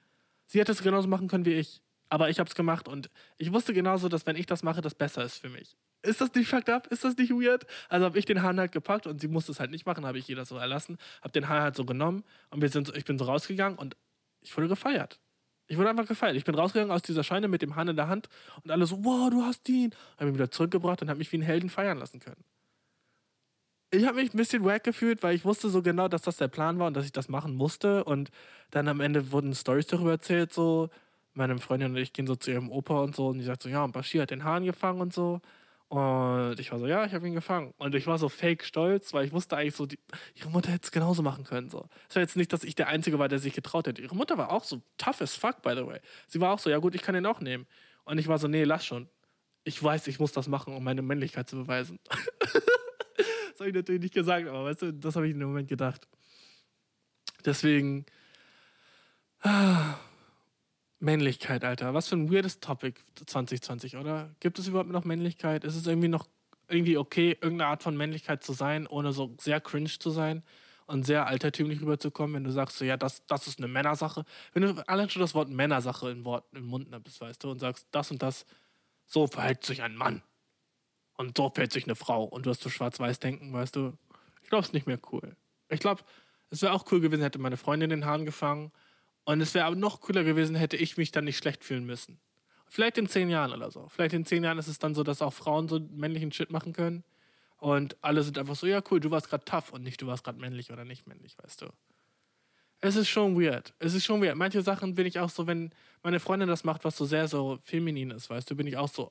[SPEAKER 1] Sie hätte es genauso machen können wie ich, aber ich habe es gemacht und ich wusste genauso, dass wenn ich das mache, das besser ist für mich. Ist das nicht fucked up? Ist das nicht weird? Also habe ich den Hahn halt gepackt und sie musste es halt nicht machen, habe ich ihr das so erlassen, habe den Hahn halt so genommen und wir sind so, ich bin so rausgegangen und ich wurde gefeiert. Ich wurde einfach gefeiert. Ich bin rausgegangen aus dieser Scheune mit dem Hahn in der Hand und alle so, wow, du hast ihn. Habe ihn wieder zurückgebracht und habe mich wie einen Helden feiern lassen können. Ich habe mich ein bisschen wack gefühlt, weil ich wusste so genau, dass das der Plan war und dass ich das machen musste. Und dann am Ende wurden Stories darüber erzählt, so. Meine Freundin und ich gehen so zu ihrem Opa und so und die sagt so, ja, und Bashir hat den Hahn gefangen und so. Und ich war so, ja, ich habe ihn gefangen. Und ich war so fake stolz, weil ich wusste eigentlich so, die, ihre Mutter hätte es genauso machen können. So. Es war jetzt nicht, dass ich der Einzige war, der sich getraut hätte. Ihre Mutter war auch so tough as fuck, by the way. Sie war auch so, ja gut, ich kann den auch nehmen. Und ich war so, nee, lass schon. Ich weiß, ich muss das machen, um meine Männlichkeit zu beweisen. [laughs] das habe ich natürlich nicht gesagt, aber weißt du, das habe ich in dem Moment gedacht. Deswegen. Männlichkeit, Alter. Was für ein weirdes Topic 2020, oder? Gibt es überhaupt noch Männlichkeit? Ist es irgendwie noch irgendwie okay, irgendeine Art von Männlichkeit zu sein, ohne so sehr cringe zu sein und sehr altertümlich rüberzukommen, wenn du sagst, so, ja, das, das ist eine Männersache. Wenn du allein schon das Wort Männersache im, Wort, im Mund nimmst, weißt du, und sagst, das und das, so verhält sich ein Mann. Und so verhält sich eine Frau. Und du hast so schwarz-weiß denken, weißt du. Ich glaube, es ist nicht mehr cool. Ich glaube, es wäre auch cool gewesen, hätte meine Freundin den Hahn gefangen. Und es wäre aber noch cooler gewesen, hätte ich mich dann nicht schlecht fühlen müssen. Vielleicht in zehn Jahren oder so. Vielleicht in zehn Jahren ist es dann so, dass auch Frauen so männlichen Shit machen können. Und alle sind einfach so, ja cool, du warst gerade tough und nicht, du warst gerade männlich oder nicht männlich, weißt du. Es ist schon weird. Es ist schon weird. Manche Sachen bin ich auch so, wenn meine Freundin das macht, was so sehr so feminin ist, weißt du, bin ich auch so,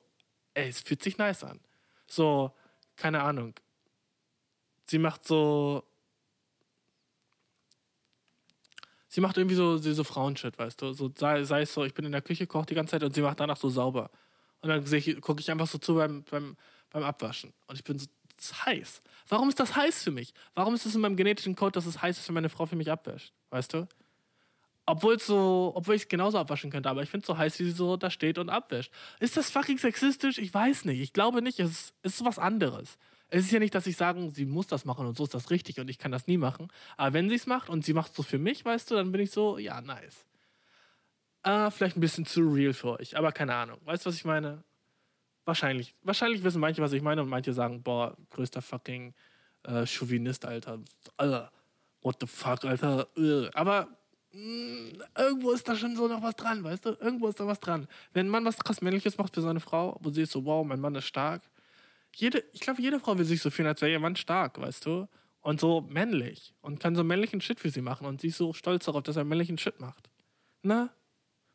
[SPEAKER 1] ey, es fühlt sich nice an. So, keine Ahnung. Sie macht so. Sie macht irgendwie so, so, Frauenshit, weißt du. So, sei, sei es so, ich bin in der Küche, koche die ganze Zeit und sie macht danach so sauber. Und dann gucke ich einfach so zu beim, beim, beim Abwaschen. Und ich bin so, das ist heiß. Warum ist das heiß für mich? Warum ist es in meinem genetischen Code, dass es heiß ist, wenn meine Frau für mich abwäscht? Weißt du? Obwohl so, obwohl ich es genauso abwaschen könnte, aber ich finde es so heiß, wie sie so da steht und abwäscht. Ist das fucking sexistisch? Ich weiß nicht. Ich glaube nicht. Es ist, es ist was anderes. Es ist ja nicht, dass ich sage, sie muss das machen und so ist das richtig und ich kann das nie machen. Aber wenn sie es macht und sie macht es so für mich, weißt du, dann bin ich so, ja, nice. Ah, vielleicht ein bisschen zu real für euch, aber keine Ahnung. Weißt du, was ich meine? Wahrscheinlich. Wahrscheinlich wissen manche, was ich meine und manche sagen, boah, größter fucking äh, Chauvinist, Alter. Alter. What the fuck, Alter. Äh. Aber mh, irgendwo ist da schon so noch was dran, weißt du? Irgendwo ist da was dran. Wenn ein Mann was krass Männliches macht für seine Frau, wo sie ist so, wow, mein Mann ist stark. Jede, ich glaube, jede Frau will sich so fühlen, als wäre ihr Mann stark, weißt du? Und so männlich. Und kann so männlichen Shit für sie machen. Und sie ist so stolz darauf, dass er männlichen Shit macht. Na?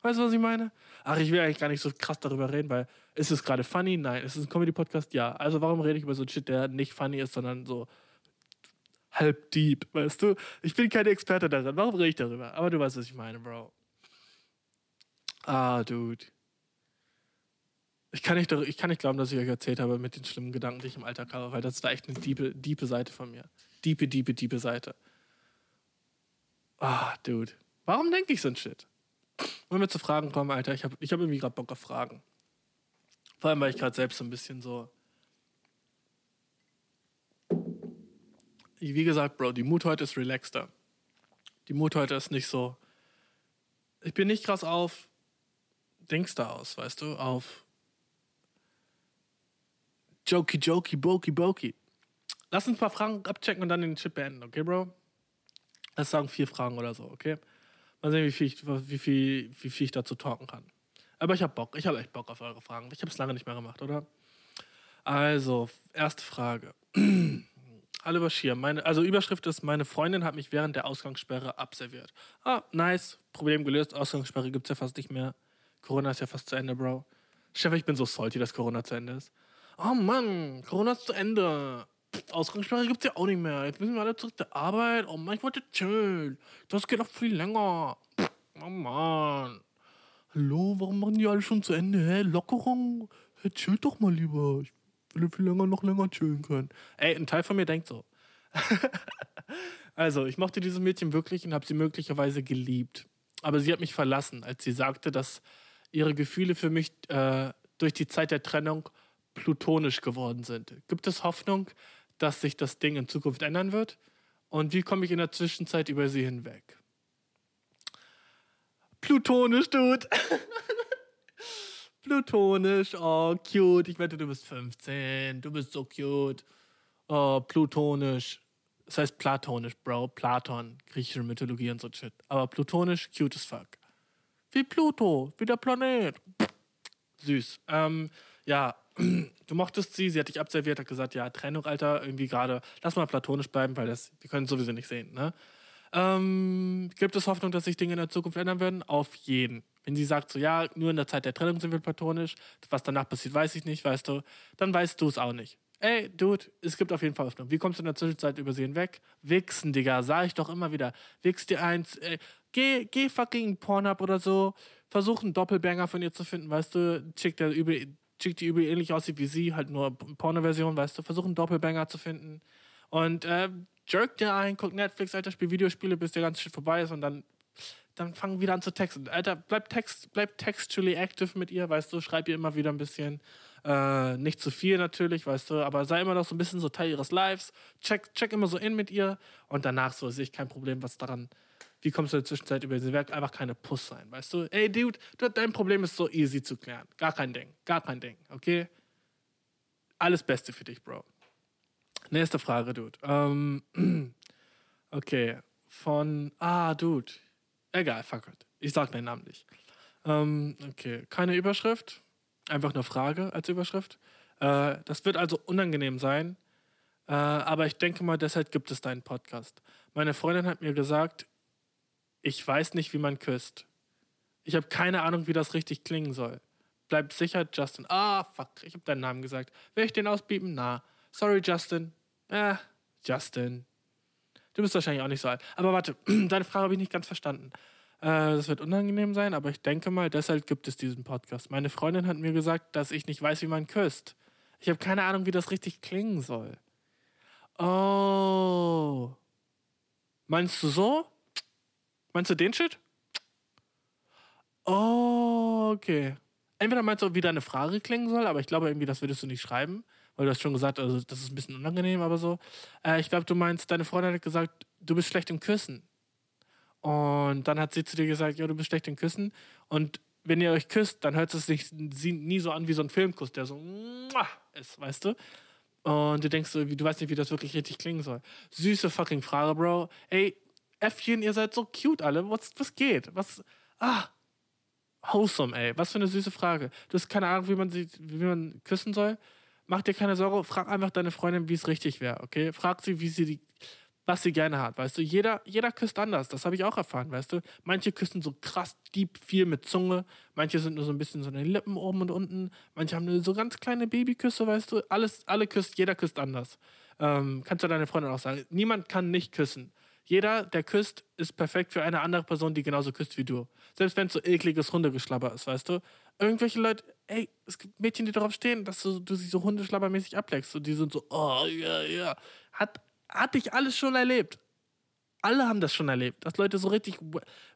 [SPEAKER 1] Weißt du, was ich meine? Ach, ich will eigentlich gar nicht so krass darüber reden, weil ist es gerade funny? Nein. Ist es ein Comedy-Podcast? Ja. Also warum rede ich über so Shit, der nicht funny ist, sondern so halb deep, weißt du? Ich bin keine Experte darin. Warum rede ich darüber? Aber du weißt, was ich meine, Bro. Ah, Dude. Ich kann, nicht, ich kann nicht glauben, dass ich euch erzählt habe mit den schlimmen Gedanken, die ich im Alltag habe, weil das war echt eine diepe, diepe Seite von mir. Diepe, diepe, diepe Seite. Ah, Dude. Warum denke ich so ein Shit? Wenn wir zu Fragen kommen, Alter, ich habe ich hab irgendwie gerade Bock auf Fragen. Vor allem, weil ich gerade selbst so ein bisschen so. Wie gesagt, Bro, die Mut heute ist relaxter. Die Mut heute ist nicht so. Ich bin nicht krass auf Dings da aus, weißt du? Auf Jokey, Jokey, Boki, Boki. Lass uns ein paar Fragen abchecken und dann den Chip beenden, okay, Bro? Lass sagen vier Fragen oder so, okay? Mal sehen, wie viel ich, wie viel, wie viel ich dazu talken kann. Aber ich habe Bock. Ich habe echt Bock auf eure Fragen. Ich habe es lange nicht mehr gemacht, oder? Also, erste Frage. [clears throat] Hallo Bashir, meine, also Überschrift ist, meine Freundin hat mich während der Ausgangssperre abserviert. Ah, nice. Problem gelöst. Ausgangssperre gibt es ja fast nicht mehr. Corona ist ja fast zu Ende, Bro. Chef, ich bin so salty, dass Corona zu Ende ist. Oh Mann, Corona ist zu Ende. Ausgangssperre gibt es ja auch nicht mehr. Jetzt müssen wir alle zurück zur Arbeit. Oh Mann, ich wollte chillen. Das geht noch viel länger. Oh Mann. Hallo, warum machen die alle schon zu Ende? Hä? Lockerung? Hä, chill doch mal lieber. Ich will viel länger noch länger chillen können. Ey, ein Teil von mir denkt so. [laughs] also, ich mochte dieses Mädchen wirklich und habe sie möglicherweise geliebt. Aber sie hat mich verlassen, als sie sagte, dass ihre Gefühle für mich äh, durch die Zeit der Trennung plutonisch geworden sind. Gibt es Hoffnung, dass sich das Ding in Zukunft ändern wird? Und wie komme ich in der Zwischenzeit über sie hinweg? Plutonisch, Dude. [laughs] Plutonisch, oh, cute. Ich wette, du bist 15. Du bist so cute. Oh, plutonisch. Das heißt platonisch, Bro. Platon, griechische Mythologie und so shit. Aber plutonisch, cute as fuck. Wie Pluto, wie der Planet. Süß. Ähm, ja, du mochtest sie, sie hat dich observiert, hat gesagt, ja, Trennung, Alter, irgendwie gerade, lass mal platonisch bleiben, weil das, wir können sowieso nicht sehen, ne? Ähm, gibt es Hoffnung, dass sich Dinge in der Zukunft ändern werden? Auf jeden. Wenn sie sagt, so, ja, nur in der Zeit der Trennung sind wir platonisch, was danach passiert, weiß ich nicht, weißt du, dann weißt du es auch nicht. Ey, Dude, es gibt auf jeden Fall Hoffnung. Wie kommst du in der Zwischenzeit über sie hinweg? Wichsen, Digga, sag ich doch immer wieder. Wichs dir eins, ey, geh, geh fucking Pornhub oder so, versuch einen Doppelbanger von ihr zu finden, weißt du, chick, der übel, chick, die übel ähnlich aussieht wie sie, halt nur Porno-Version, weißt du, versuch einen Doppelbanger zu finden und äh, jerk dir ein, guck Netflix, Alter, spiel Videospiele, bis der ganze Shit vorbei ist und dann dann fang wieder an zu texten. Alter, bleib, text, bleib textually active mit ihr, weißt du, schreib ihr immer wieder ein bisschen. Äh, nicht zu viel natürlich, weißt du, aber sei immer noch so ein bisschen so Teil ihres Lives. Check, check immer so in mit ihr und danach so sehe ich kein Problem, was daran. Wie kommst du in der Zwischenzeit über sie weg? Einfach keine Puss sein, weißt du? Ey, Dude, dein Problem ist so easy zu klären. Gar kein Ding, gar kein Ding, okay? Alles Beste für dich, Bro. Nächste Frage, Dude. Ähm, [clears throat] okay, von. Ah, Dude. Egal, fuck it. Ich sag deinen Namen nicht. Ähm, okay, keine Überschrift. Einfach eine Frage als Überschrift. Äh, das wird also unangenehm sein. Äh, aber ich denke mal, deshalb gibt es deinen Podcast. Meine Freundin hat mir gesagt, ich weiß nicht, wie man küsst. Ich habe keine Ahnung, wie das richtig klingen soll. Bleib sicher, Justin. Ah, fuck, ich habe deinen Namen gesagt. Will ich den ausbieben? Na. Sorry, Justin. Äh, Justin. Du bist wahrscheinlich auch nicht so alt. Aber warte, [clears throat] deine Frage habe ich nicht ganz verstanden. Äh, das wird unangenehm sein, aber ich denke mal, deshalb gibt es diesen Podcast. Meine Freundin hat mir gesagt, dass ich nicht weiß, wie man küsst. Ich habe keine Ahnung, wie das richtig klingen soll. Oh. Meinst du so? Meinst du den Shit? Oh, okay. Entweder meinst du, wie deine Frage klingen soll, aber ich glaube irgendwie, das würdest du nicht schreiben weil du hast schon gesagt, also das ist ein bisschen unangenehm, aber so. Äh, ich glaube, du meinst, deine Freundin hat gesagt, du bist schlecht im Küssen. Und dann hat sie zu dir gesagt, ja, du bist schlecht im Küssen. Und wenn ihr euch küsst, dann hört es sich nie so an wie so ein Filmkuss, der so ist, weißt du? Und du denkst so, du weißt nicht, wie das wirklich richtig klingen soll. Süße fucking Frage, Bro. Ey, Äffchen, ihr seid so cute alle. Was, was geht? Was? Ah, wholesome, ey. Was für eine süße Frage. Du hast keine Ahnung, wie man, sie, wie man küssen soll mach dir keine Sorge, frag einfach deine Freundin, wie es richtig wäre, okay? Frag sie, wie sie die, was sie gerne hat, weißt du? Jeder, jeder küsst anders, das habe ich auch erfahren, weißt du? Manche küssen so krass deep viel mit Zunge, manche sind nur so ein bisschen so in den Lippen oben und unten, manche haben nur so ganz kleine Babyküsse, weißt du? Alles, alle küsst, jeder küsst anders. Ähm, kannst du deine Freundin auch sagen. Niemand kann nicht küssen. Jeder, der küsst, ist perfekt für eine andere Person, die genauso küsst wie du. Selbst wenn es so ekliges Hundegeschlabber ist, weißt du? Irgendwelche Leute, ey, es gibt Mädchen, die darauf stehen, dass du, du sie so hundeschlabbermäßig ableckst. Und die sind so, oh, ja, ja. Hat, hatte ich alles schon erlebt. Alle haben das schon erlebt. Dass Leute so richtig.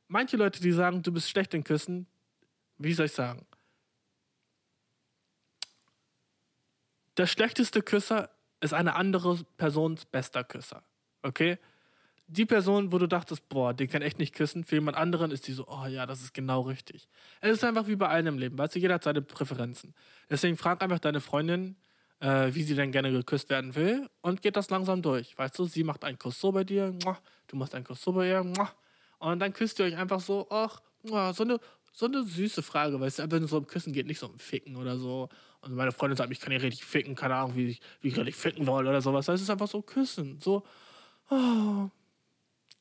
[SPEAKER 1] Manche Leute, die sagen, du bist schlecht in Küssen, wie soll ich sagen? Der schlechteste Küsser ist eine andere Persons bester Küsser. Okay? Die Person, wo du dachtest, boah, den kann echt nicht küssen, für jemand anderen ist die so, oh ja, das ist genau richtig. Es ist einfach wie bei allen im Leben, weißt du, jeder hat seine Präferenzen. Deswegen frag einfach deine Freundin, äh, wie sie denn gerne geküsst werden will und geht das langsam durch. Weißt du, sie macht einen Kuss so bei dir, du machst einen Kuss so bei ihr, und dann küsst ihr euch einfach so, ach, so eine, so eine süße Frage, weißt du, wenn es so um Küssen geht, nicht so um Ficken oder so. Und meine Freundin sagt, ich kann ja richtig ficken, keine Ahnung, wie ich, wie ich richtig ficken soll oder sowas. Das ist einfach so Küssen, so, oh,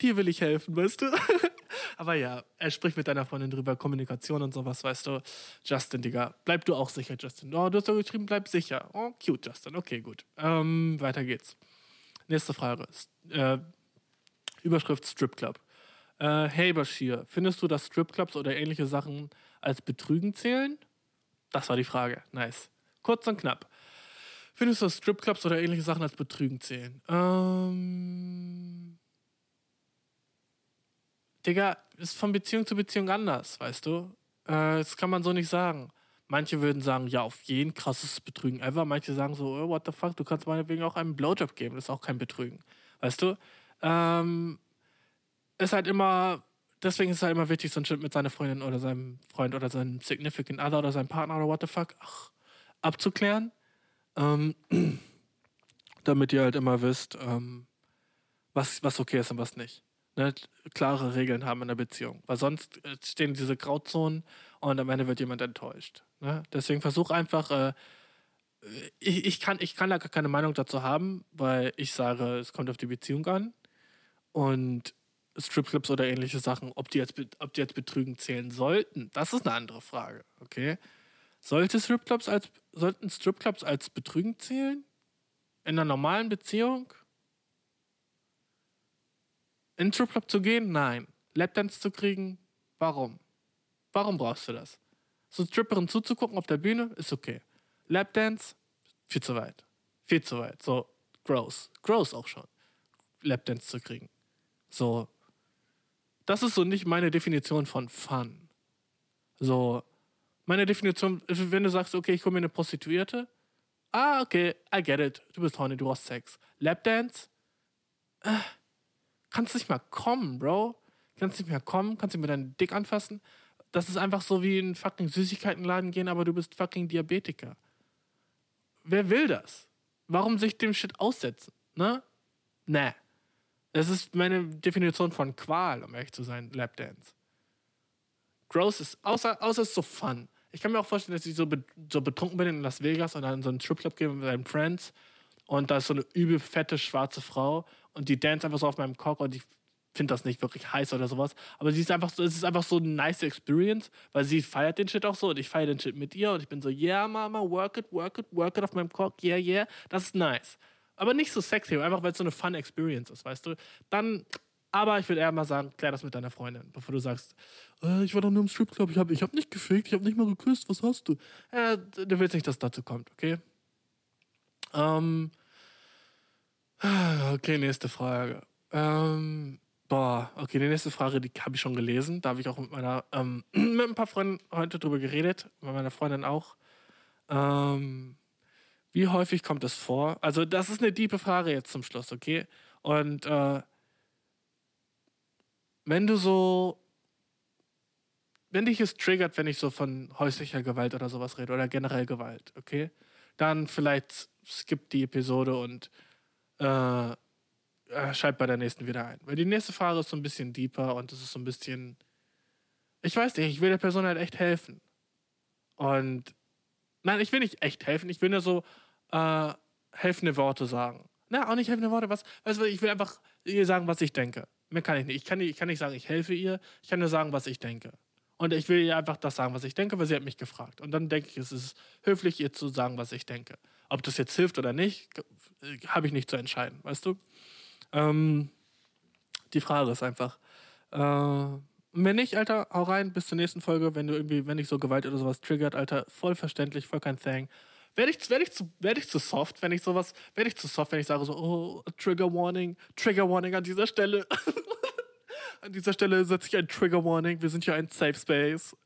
[SPEAKER 1] dir will ich helfen, weißt du? [laughs] Aber ja, er spricht mit deiner Freundin drüber, Kommunikation und sowas, weißt du. Justin, Digga, bleib du auch sicher, Justin. Oh, du hast doch geschrieben, bleib sicher. Oh, cute, Justin. Okay, gut. Ähm, weiter geht's. Nächste Frage. Äh, Überschrift Strip Club. Äh, hey Bashir, findest du, dass Stripclubs oder ähnliche Sachen als Betrügen zählen? Das war die Frage. Nice. Kurz und knapp. Findest du, dass Stripclubs oder ähnliche Sachen als Betrügen zählen? Ähm Digga, ist von Beziehung zu Beziehung anders, weißt du? Äh, das kann man so nicht sagen. Manche würden sagen, ja, auf jeden krasses Betrügen ever. Manche sagen so, oh, what the fuck, du kannst meinetwegen auch einen Blowjob geben. Das ist auch kein Betrügen. Weißt du? Ähm, ist halt immer, deswegen ist es halt immer wichtig, so ein Shit mit seiner Freundin oder seinem Freund oder seinem Significant Other oder seinem Partner oder what the fuck ach, abzuklären. Ähm, [clears throat] damit ihr halt immer wisst, ähm, was, was okay ist und was nicht. Ne? Klare Regeln haben in der Beziehung. Weil sonst äh, stehen diese Grauzonen und am Ende wird jemand enttäuscht. Ne? Deswegen versuch einfach, äh, ich, ich, kann, ich kann da gar keine Meinung dazu haben, weil ich sage, es kommt auf die Beziehung an. Und Stripclubs oder ähnliche Sachen, ob die, jetzt, ob die jetzt Betrügen zählen sollten, das ist eine andere Frage, okay? Sollte Stripclubs als, sollten Stripclubs als Betrügen zählen? In einer normalen Beziehung? In Stripclub zu gehen? Nein. Lapdance zu kriegen? Warum? Warum brauchst du das? So Stripperin zuzugucken auf der Bühne ist okay. Lapdance? Viel zu weit. Viel zu weit. So, gross. Gross auch schon. Lapdance zu kriegen. So, das ist so nicht meine Definition von Fun. So, meine Definition, wenn du sagst, okay, ich komme mir eine Prostituierte, ah, okay, I get it, du bist horny, du hast Sex. Lapdance, äh, kannst nicht mal kommen, Bro. Kannst nicht mehr kommen, kannst nicht mehr deinen Dick anfassen. Das ist einfach so wie in fucking Süßigkeitenladen gehen, aber du bist fucking Diabetiker. Wer will das? Warum sich dem Shit aussetzen? Ne? Nee. Das ist meine Definition von Qual, um ehrlich zu sein, Lapdance. Gross ist, außer, außer es ist so fun. Ich kann mir auch vorstellen, dass ich so, be, so betrunken bin in Las Vegas und dann in so einen Stripclub gehe mit meinen Friends und da ist so eine übel fette schwarze Frau und die dance einfach so auf meinem Cock und ich finde das nicht wirklich heiß oder sowas. Aber sie ist einfach so, es ist einfach so eine nice Experience, weil sie feiert den Shit auch so und ich feiere den Shit mit ihr und ich bin so, yeah, Mama, work it, work it, work it auf meinem Cock, yeah, yeah. Das ist nice. Aber nicht so sexy, einfach weil es so eine fun Experience ist, weißt du? Dann, aber ich würde eher mal sagen, klär das mit deiner Freundin, bevor du sagst, äh, ich war doch nur im Stripclub, ich habe ich hab nicht gefickt, ich habe nicht mal geküsst, was hast du? Äh, du willst nicht, dass es dazu kommt, okay? Ähm, okay, nächste Frage. Ähm, boah, okay, die nächste Frage, die habe ich schon gelesen. Da habe ich auch mit meiner, ähm, [clears throat] mit ein paar Freunden heute drüber geredet, mit meiner Freundin auch. Ähm, wie häufig kommt es vor? Also, das ist eine tiefe Frage jetzt zum Schluss, okay? Und äh, wenn du so. Wenn dich es triggert, wenn ich so von häuslicher Gewalt oder sowas rede oder generell Gewalt, okay? Dann vielleicht skip die Episode und äh, schalt bei der nächsten wieder ein. Weil die nächste Frage ist so ein bisschen deeper und es ist so ein bisschen. Ich weiß nicht, ich will der Person halt echt helfen. Und. Nein, ich will nicht echt helfen. Ich will nur so äh, helfende Worte sagen. Na, auch nicht helfende Worte, was, weißt du, ich will einfach ihr sagen, was ich denke. Mehr kann ich nicht. Ich kann, nicht. ich kann nicht sagen, ich helfe ihr, ich kann nur sagen, was ich denke. Und ich will ihr einfach das sagen, was ich denke, weil sie hat mich gefragt. Und dann denke ich, es ist höflich, ihr zu sagen, was ich denke. Ob das jetzt hilft oder nicht, habe ich nicht zu entscheiden, weißt du? Ähm, die Frage ist einfach. Äh, wenn nicht, Alter, hau rein, bis zur nächsten Folge. Wenn du irgendwie, wenn dich so Gewalt oder sowas triggert, Alter, voll verständlich, voll kein Thing. Werde ich, werd ich, zu, werd ich zu soft, wenn ich sowas, werde ich zu soft, wenn ich sage so, oh, Trigger Warning, Trigger Warning an dieser Stelle. [laughs] an dieser Stelle setze ich ein Trigger Warning. Wir sind hier ein Safe Space.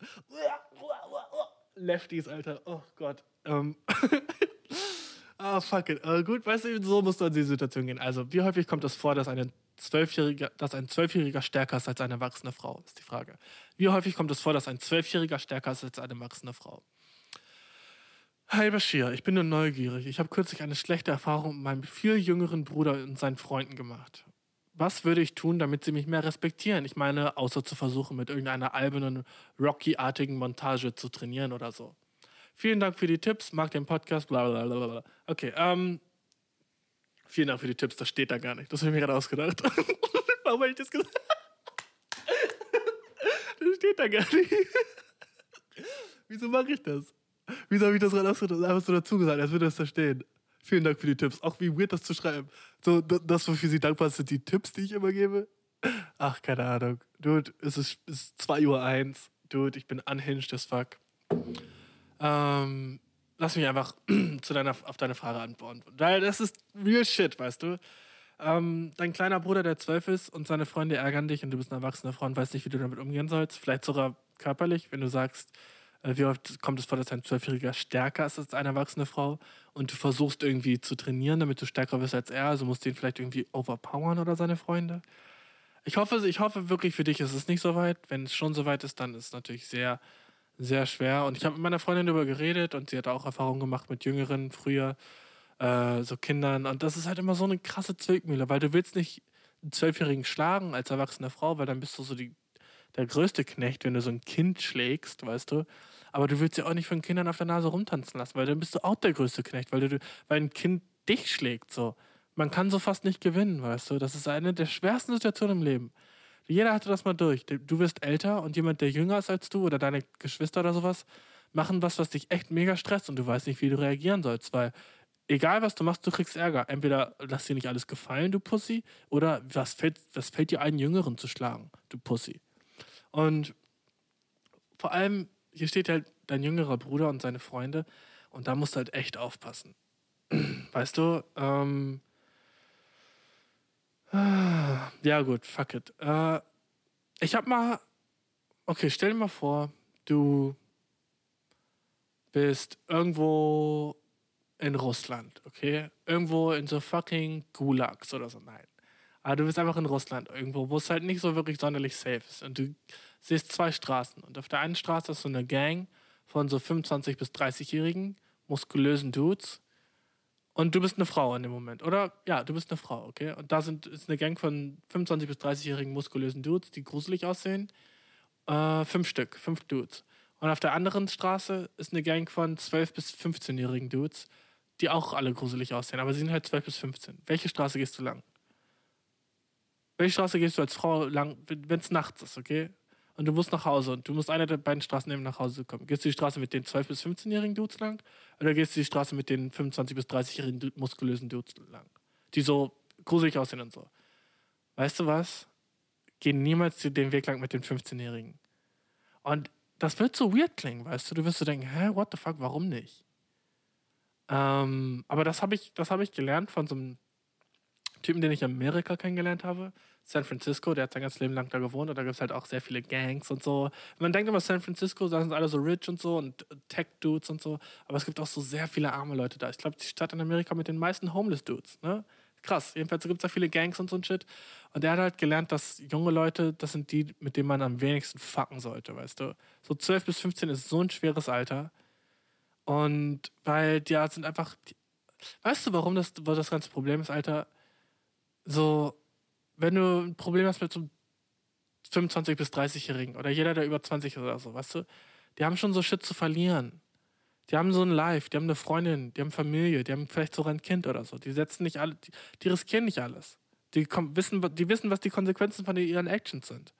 [SPEAKER 1] Lefties, Alter. Oh Gott. Ähm. [laughs] ah, fuck it. Uh, gut, weißt du, so musst du an die Situation gehen. Also, wie häufig kommt es vor, dass, eine Zwölfjähriger, dass ein Zwölfjähriger stärker ist als eine erwachsene Frau? Ist die Frage. Wie häufig kommt es vor, dass ein Zwölfjähriger stärker ist als eine erwachsene Frau? Hi Bashir, ich bin nur neugierig. Ich habe kürzlich eine schlechte Erfahrung mit meinem viel jüngeren Bruder und seinen Freunden gemacht. Was würde ich tun, damit sie mich mehr respektieren? Ich meine, außer zu versuchen, mit irgendeiner albernen, Rocky-artigen Montage zu trainieren oder so. Vielen Dank für die Tipps, mag den Podcast, bla bla bla bla. Okay, ähm, vielen Dank für die Tipps, das steht da gar nicht. Das habe ich mir gerade ausgedacht. [laughs] Warum habe ich das gesagt? [laughs] das steht da gar nicht. [laughs] Wieso mache ich das? Wieso habe ich das gerade ausgedrückt? Einfach so dazu gesagt, als würde das da stehen. Vielen Dank für die Tipps. Auch wie weird das zu schreiben. So, das, wofür sie dankbar sind, die Tipps, die ich immer gebe. Ach, keine Ahnung. Dude, es ist, ist 2 Uhr 1. Dude, ich bin unhinged as fuck. Ähm, lass mich einfach [clears throat] zu deiner, auf deine Frage antworten. Weil das ist real shit, weißt du? Ähm, dein kleiner Bruder, der zwölf ist und seine Freunde ärgern dich und du bist eine erwachsene Frau und weißt nicht, wie du damit umgehen sollst. Vielleicht sogar körperlich, wenn du sagst, wie oft kommt es vor, dass ein Zwölfjähriger stärker ist als eine erwachsene Frau und du versuchst irgendwie zu trainieren, damit du stärker bist als er, also musst du ihn vielleicht irgendwie overpowern oder seine Freunde. Ich hoffe, ich hoffe wirklich für dich ist es nicht so weit. Wenn es schon so weit ist, dann ist es natürlich sehr, sehr schwer. Und ich habe mit meiner Freundin darüber geredet und sie hat auch Erfahrungen gemacht mit Jüngeren früher, äh, so Kindern. Und das ist halt immer so eine krasse Zwickmühle, weil du willst nicht einen Zwölfjährigen schlagen als erwachsene Frau, weil dann bist du so die, der größte Knecht, wenn du so ein Kind schlägst, weißt du. Aber du willst ja auch nicht von Kindern auf der Nase rumtanzen lassen, weil dann bist du auch der größte Knecht, weil, du, weil ein Kind dich schlägt. So. Man kann so fast nicht gewinnen, weißt du. Das ist eine der schwersten Situationen im Leben. Jeder hatte das mal durch. Du wirst älter und jemand, der jünger ist als du oder deine Geschwister oder sowas, machen was, was dich echt mega stresst und du weißt nicht, wie du reagieren sollst, weil egal was du machst, du kriegst Ärger. Entweder lass dir nicht alles gefallen, du Pussy, oder was fällt, was fällt dir einen Jüngeren zu schlagen, du Pussy. Und vor allem, hier steht halt dein jüngerer Bruder und seine Freunde und da musst du halt echt aufpassen. [clears throat] Weißt du, ähm, ja, gut, fuck it. Äh, ich hab mal. Okay, stell dir mal vor, du bist irgendwo in Russland, okay? Irgendwo in so fucking Gulags oder so. Nein. Aber du bist einfach in Russland irgendwo, wo es halt nicht so wirklich sonderlich safe ist. Und du siehst zwei Straßen. Und auf der einen Straße ist so eine Gang von so 25- bis 30-jährigen muskulösen Dudes. Und du bist eine Frau in dem Moment. Oder ja, du bist eine Frau, okay? Und da sind, ist eine Gang von 25- bis 30-jährigen muskulösen Dudes, die gruselig aussehen. Äh, fünf Stück, fünf Dudes. Und auf der anderen Straße ist eine Gang von 12- bis 15-jährigen Dudes, die auch alle gruselig aussehen, aber sie sind halt 12 bis 15. Welche Straße gehst du lang? Welche Straße gehst du als Frau lang, wenn es nachts ist, okay? Und du musst nach Hause und du musst eine der beiden Straßen nehmen, nach Hause kommen. Gehst du die Straße mit den 12- bis 15-jährigen Dudes lang oder gehst du die Straße mit den 25- bis 30-jährigen muskulösen Dudes lang? Die so gruselig aussehen und so. Weißt du was? Geh niemals den Weg lang mit den 15-Jährigen. Und das wird so weird klingen, weißt du? Du wirst so denken, hä, what the fuck, warum nicht? Ähm, aber das habe ich, hab ich gelernt von so einem Typen, den ich in Amerika kennengelernt habe. San Francisco, der hat sein ganzes Leben lang da gewohnt und da gibt es halt auch sehr viele Gangs und so. Man denkt immer, San Francisco, da sind alle so rich und so und Tech-Dudes und so, aber es gibt auch so sehr viele arme Leute da. Ich glaube, die Stadt in Amerika mit den meisten Homeless-Dudes, ne? Krass, jedenfalls gibt es da viele Gangs und so ein Shit. Und der hat halt gelernt, dass junge Leute, das sind die, mit denen man am wenigsten fucken sollte, weißt du. So 12 bis 15 ist so ein schweres Alter. Und weil die sind einfach. Weißt du, warum das, das ganze Problem ist, Alter? So, wenn du ein Problem hast mit so 25- bis 30-Jährigen oder jeder, der über 20 ist oder so, weißt du, die haben schon so Shit zu verlieren. Die haben so ein Life, die haben eine Freundin, die haben Familie, die haben vielleicht sogar ein Kind oder so. Die setzen nicht alle, die, die riskieren nicht alles. Die, wissen, die wissen, was die Konsequenzen von ihren Actions sind.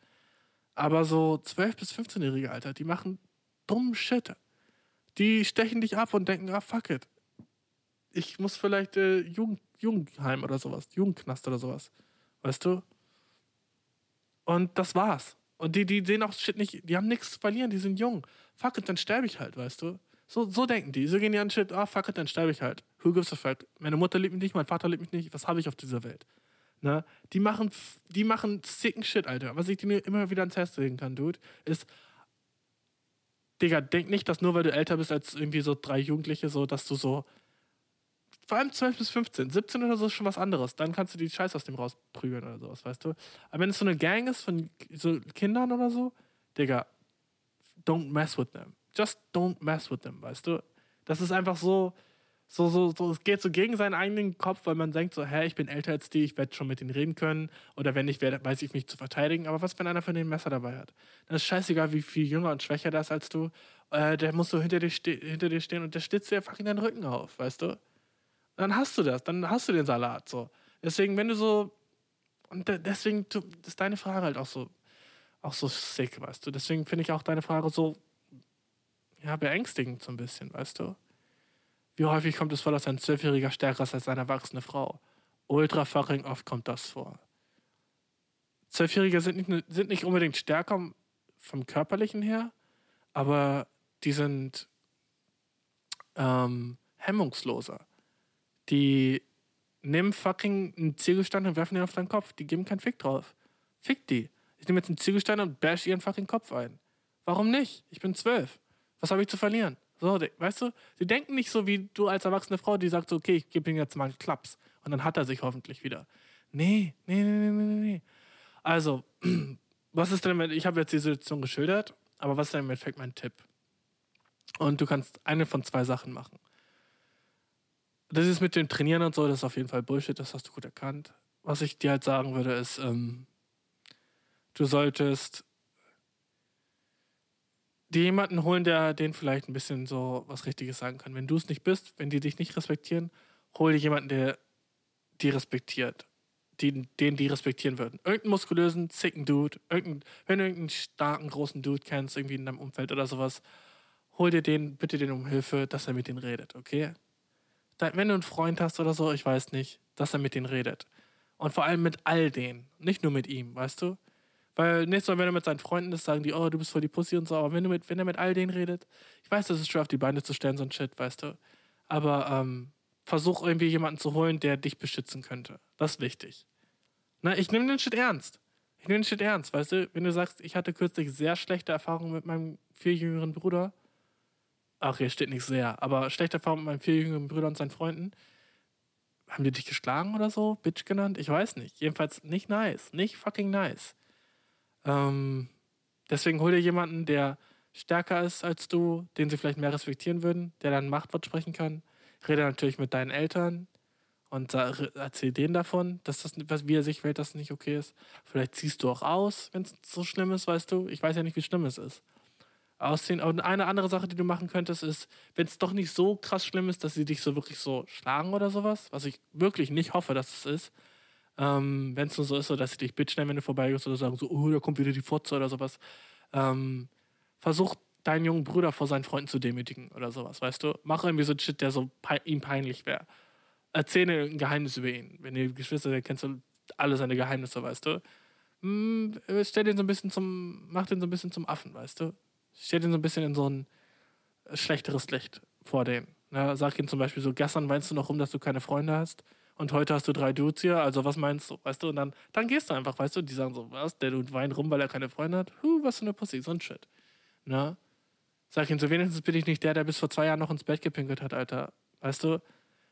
[SPEAKER 1] Aber so 12- bis 15-Jährige, Alter, die machen dummen Shit. Die stechen dich ab und denken, ah, fuck it. Ich muss vielleicht äh, Jugend, Jugendheim oder sowas, Jugendknast oder sowas. Weißt du? Und das war's. Und die, die sehen auch Shit nicht, die haben nichts zu verlieren, die sind jung. Fuck it, dann sterbe ich halt, weißt du? So, so denken die. So gehen die an Shit, ah, fuck it, dann sterbe ich halt. Who gives a fuck? Meine Mutter liebt mich nicht, mein Vater liebt mich nicht, was habe ich auf dieser Welt? Ne? Die machen, die machen sicken Shit, Alter. Was ich dir immer wieder ans Herz legen kann, Dude, ist, Digga, denk nicht, dass nur weil du älter bist als irgendwie so drei Jugendliche, so, dass du so. Vor allem 12 bis 15, 17 oder so ist schon was anderes. Dann kannst du die Scheiße aus dem rausprügeln oder sowas, weißt du? Aber wenn es so eine Gang ist von so Kindern oder so, Digga, don't mess with them. Just don't mess with them, weißt du? Das ist einfach so, so, so, so, es geht so gegen seinen eigenen Kopf, weil man denkt so, hä, ich bin älter als die, ich werde schon mit denen reden können. Oder wenn nicht, weiß ich mich zu verteidigen. Aber was, wenn einer von denen ein Messer dabei hat? Dann ist scheißegal, wie viel jünger und schwächer das ist als du. Äh, der muss so hinter dir, hinter dir stehen und der schlitzt dir einfach in deinen Rücken auf, weißt du? Dann hast du das, dann hast du den Salat so. Deswegen, wenn du so. Und deswegen ist deine Frage halt auch so, auch so sick, weißt du. Deswegen finde ich auch deine Frage so, ja, beängstigend so ein bisschen, weißt du. Wie häufig kommt es vor, dass ein Zwölfjähriger stärker ist als eine erwachsene Frau? Ultra fucking oft kommt das vor. Zwölfjährige sind nicht, sind nicht unbedingt stärker vom körperlichen her, aber die sind ähm, hemmungsloser. Die nehmen fucking einen Ziegelstein und werfen ihn auf deinen Kopf. Die geben keinen Fick drauf. Fick die. Ich nehme jetzt einen Ziegelstein und bash ihren fucking Kopf ein. Warum nicht? Ich bin zwölf. Was habe ich zu verlieren? So, weißt du, sie denken nicht so wie du als erwachsene Frau, die sagt so, okay, ich gebe ihm jetzt mal einen Klaps und dann hat er sich hoffentlich wieder. Nee, nee, nee, nee, nee, nee. Also, [clears throat] was ist denn mit, ich habe jetzt die Situation geschildert, aber was ist denn im Endeffekt mein Tipp? Und du kannst eine von zwei Sachen machen. Das ist mit dem Trainieren und so, das ist auf jeden Fall Bullshit, das hast du gut erkannt. Was ich dir halt sagen würde, ist, ähm, du solltest dir jemanden holen, der den vielleicht ein bisschen so was Richtiges sagen kann. Wenn du es nicht bist, wenn die dich nicht respektieren, hol dir jemanden, der die respektiert. Den, den die respektieren würden. Irgendeinen muskulösen, zicken Dude, irgendein, wenn du irgendeinen starken, großen Dude kennst, irgendwie in deinem Umfeld oder sowas, hol dir den, bitte den um Hilfe, dass er mit denen redet, okay? Wenn du einen Freund hast oder so, ich weiß nicht, dass er mit denen redet. Und vor allem mit all denen, nicht nur mit ihm, weißt du? Weil nächstes Mal, wenn er mit seinen Freunden ist, sagen die, oh, du bist voll die Pussy und so. Aber wenn, du mit, wenn er mit all denen redet, ich weiß, das ist schwer auf die Beine zu stellen, so ein Shit, weißt du. Aber ähm, versuch irgendwie jemanden zu holen, der dich beschützen könnte. Das ist wichtig. Na, ich nehme den Shit ernst. Ich nehme den Shit ernst, weißt du. Wenn du sagst, ich hatte kürzlich sehr schlechte Erfahrungen mit meinem vier jüngeren Bruder. Ach, hier steht nicht sehr, aber schlechte Erfahrungen mit meinem vier jüngeren Bruder und seinen Freunden. Haben die dich geschlagen oder so? Bitch genannt? Ich weiß nicht. Jedenfalls nicht nice. Nicht fucking nice. Ähm, deswegen hol dir jemanden, der stärker ist als du, den sie vielleicht mehr respektieren würden, der dann Machtwort sprechen kann. Rede natürlich mit deinen Eltern und erzähl denen davon, dass das, was wie er sich wählt, dass das nicht okay ist. Vielleicht ziehst du auch aus, wenn es so schlimm ist, weißt du. Ich weiß ja nicht, wie schlimm es ist. Ausziehen. Und eine andere Sache, die du machen könntest, ist, wenn es doch nicht so krass schlimm ist, dass sie dich so wirklich so schlagen oder sowas, was ich wirklich nicht hoffe, dass es ist, ähm, Wenn es nur so ist, so, dass sie dich bitch nennen, wenn du vorbeigehst oder sagen so, oh, da kommt wieder die Fotze oder sowas. Ähm, versuch deinen jungen Bruder vor seinen Freunden zu demütigen oder sowas, weißt du? Mach irgendwie so ein Shit, der so pe ihm peinlich wäre. Erzähle ein Geheimnis über ihn. Wenn ihr Geschwister seid, kennst du alle seine Geheimnisse, weißt du? Hm, stell den so ein bisschen zum, mach den so ein bisschen zum Affen, weißt du? Stell den so ein bisschen in so ein schlechteres Licht vor denen. Ja, sag ihm zum Beispiel so, gestern weinst du noch rum, dass du keine Freunde hast und heute hast du drei Dudes hier, also was meinst du, weißt du? Und dann, dann gehst du einfach, weißt du? Die sagen so, was, der Dude weint rum, weil er keine Freunde hat? Huh, was für eine Pussy, so ein Shit. Na? Sag ihm so, wenigstens bin ich nicht der, der bis vor zwei Jahren noch ins Bett gepinkelt hat, Alter. Weißt du?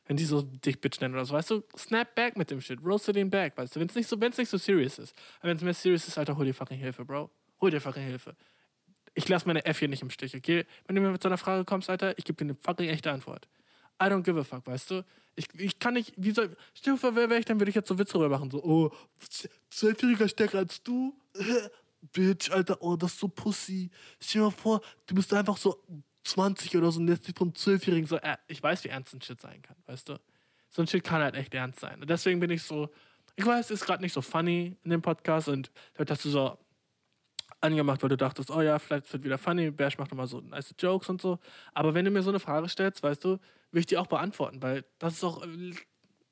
[SPEAKER 1] Wenn die so dich Bitch nennen oder so, weißt du? Snap back mit dem Shit, roast den back, weißt du? Wenn es nicht, so, nicht so serious ist. Aber wenn es mehr serious ist, Alter, hol dir fucking Hilfe, Bro. Hol dir fucking Hilfe. Ich lass meine F hier nicht im Stich, okay? Wenn du mir mit so einer Frage kommst, Alter, ich gebe dir eine fucking echte Antwort. I don't give a fuck, weißt du? Ich, ich kann nicht, wie soll, stell dir wer wäre ich, dann würde ich jetzt so Witze darüber machen, so, oh, zwölfjähriger stärker als du? [laughs] Bitch, Alter, oh, das ist so Pussy. Stell dir mal vor, du bist einfach so 20 oder so und lässt dich vom Zwölfjährigen so, äh, ich weiß, wie ernst ein Shit sein kann, weißt du? So ein Shit kann halt echt ernst sein. Und deswegen bin ich so, ich weiß, es ist gerade nicht so funny in dem Podcast und damit hast du so angemacht, weil du dachtest, oh ja, vielleicht wird wieder funny, Bash macht nochmal so nice Jokes und so. Aber wenn du mir so eine Frage stellst, weißt du, will ich die auch beantworten, weil das ist auch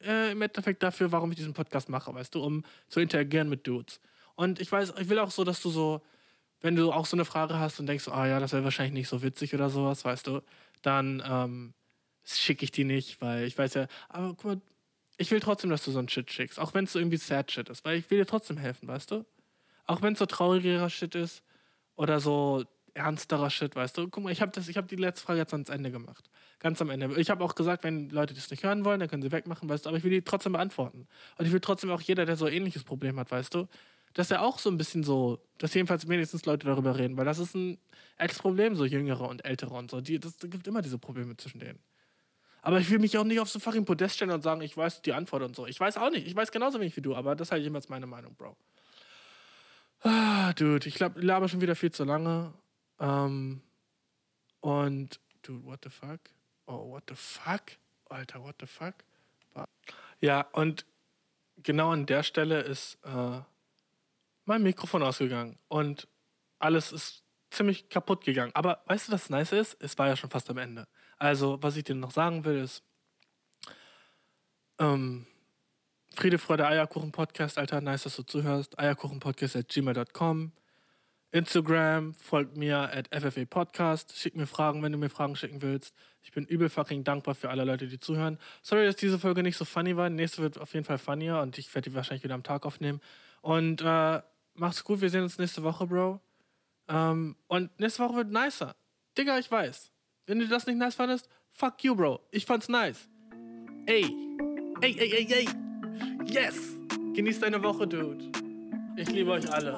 [SPEAKER 1] äh, im Endeffekt dafür, warum ich diesen Podcast mache, weißt du, um zu interagieren mit Dudes. Und ich weiß, ich will auch so, dass du so, wenn du auch so eine Frage hast und denkst, ah ja, das wäre wahrscheinlich nicht so witzig oder sowas, weißt du, dann ähm, schicke ich die nicht, weil ich weiß ja, aber guck mal, ich will trotzdem, dass du so einen Shit schickst, auch wenn es so irgendwie sad Shit ist, weil ich will dir trotzdem helfen, weißt du? Auch wenn es so traurigerer Shit ist oder so ernsterer Shit, weißt du? Guck mal, ich habe hab die letzte Frage jetzt ans Ende gemacht. Ganz am Ende. Ich habe auch gesagt, wenn Leute das nicht hören wollen, dann können sie wegmachen, weißt du? Aber ich will die trotzdem beantworten. Und ich will trotzdem auch jeder, der so ein ähnliches Problem hat, weißt du? Dass er auch so ein bisschen so, dass jedenfalls wenigstens Leute darüber reden, weil das ist ein Ex-Problem, so Jüngere und Ältere und so. Die, das, das gibt immer diese Probleme zwischen denen. Aber ich will mich auch nicht auf so fucking Podest stellen und sagen, ich weiß die Antwort und so. Ich weiß auch nicht. Ich weiß genauso wenig wie du, aber das ist halt jemals meine Meinung, Bro. Ah, dude, ich glaube, ich laber schon wieder viel zu lange. Ähm, und, dude, what the fuck? Oh, what the fuck? Alter, what the fuck? Ja, und genau an der Stelle ist äh, mein Mikrofon ausgegangen und alles ist ziemlich kaputt gegangen. Aber weißt du, was Nice ist? Es war ja schon fast am Ende. Also, was ich dir noch sagen will, ist, ähm, Friede, Freude, Eierkuchen Podcast, Alter, nice, dass du zuhörst. Eierkuchenpodcast at gmail.com. Instagram, folgt mir at FFA Podcast. Schick mir Fragen, wenn du mir Fragen schicken willst. Ich bin übel fucking dankbar für alle Leute, die zuhören. Sorry, dass diese Folge nicht so funny war. Die nächste wird auf jeden Fall funnier und ich werde die wahrscheinlich wieder am Tag aufnehmen. Und äh, mach's gut, wir sehen uns nächste Woche, Bro. Ähm, und nächste Woche wird nicer. Digga, ich weiß. Wenn du das nicht nice fandest, fuck you, Bro. Ich fand's nice. Ey. Ey, ey, ey, ey. Yes. Genieß deine Woche, Dude. Ich liebe euch alle.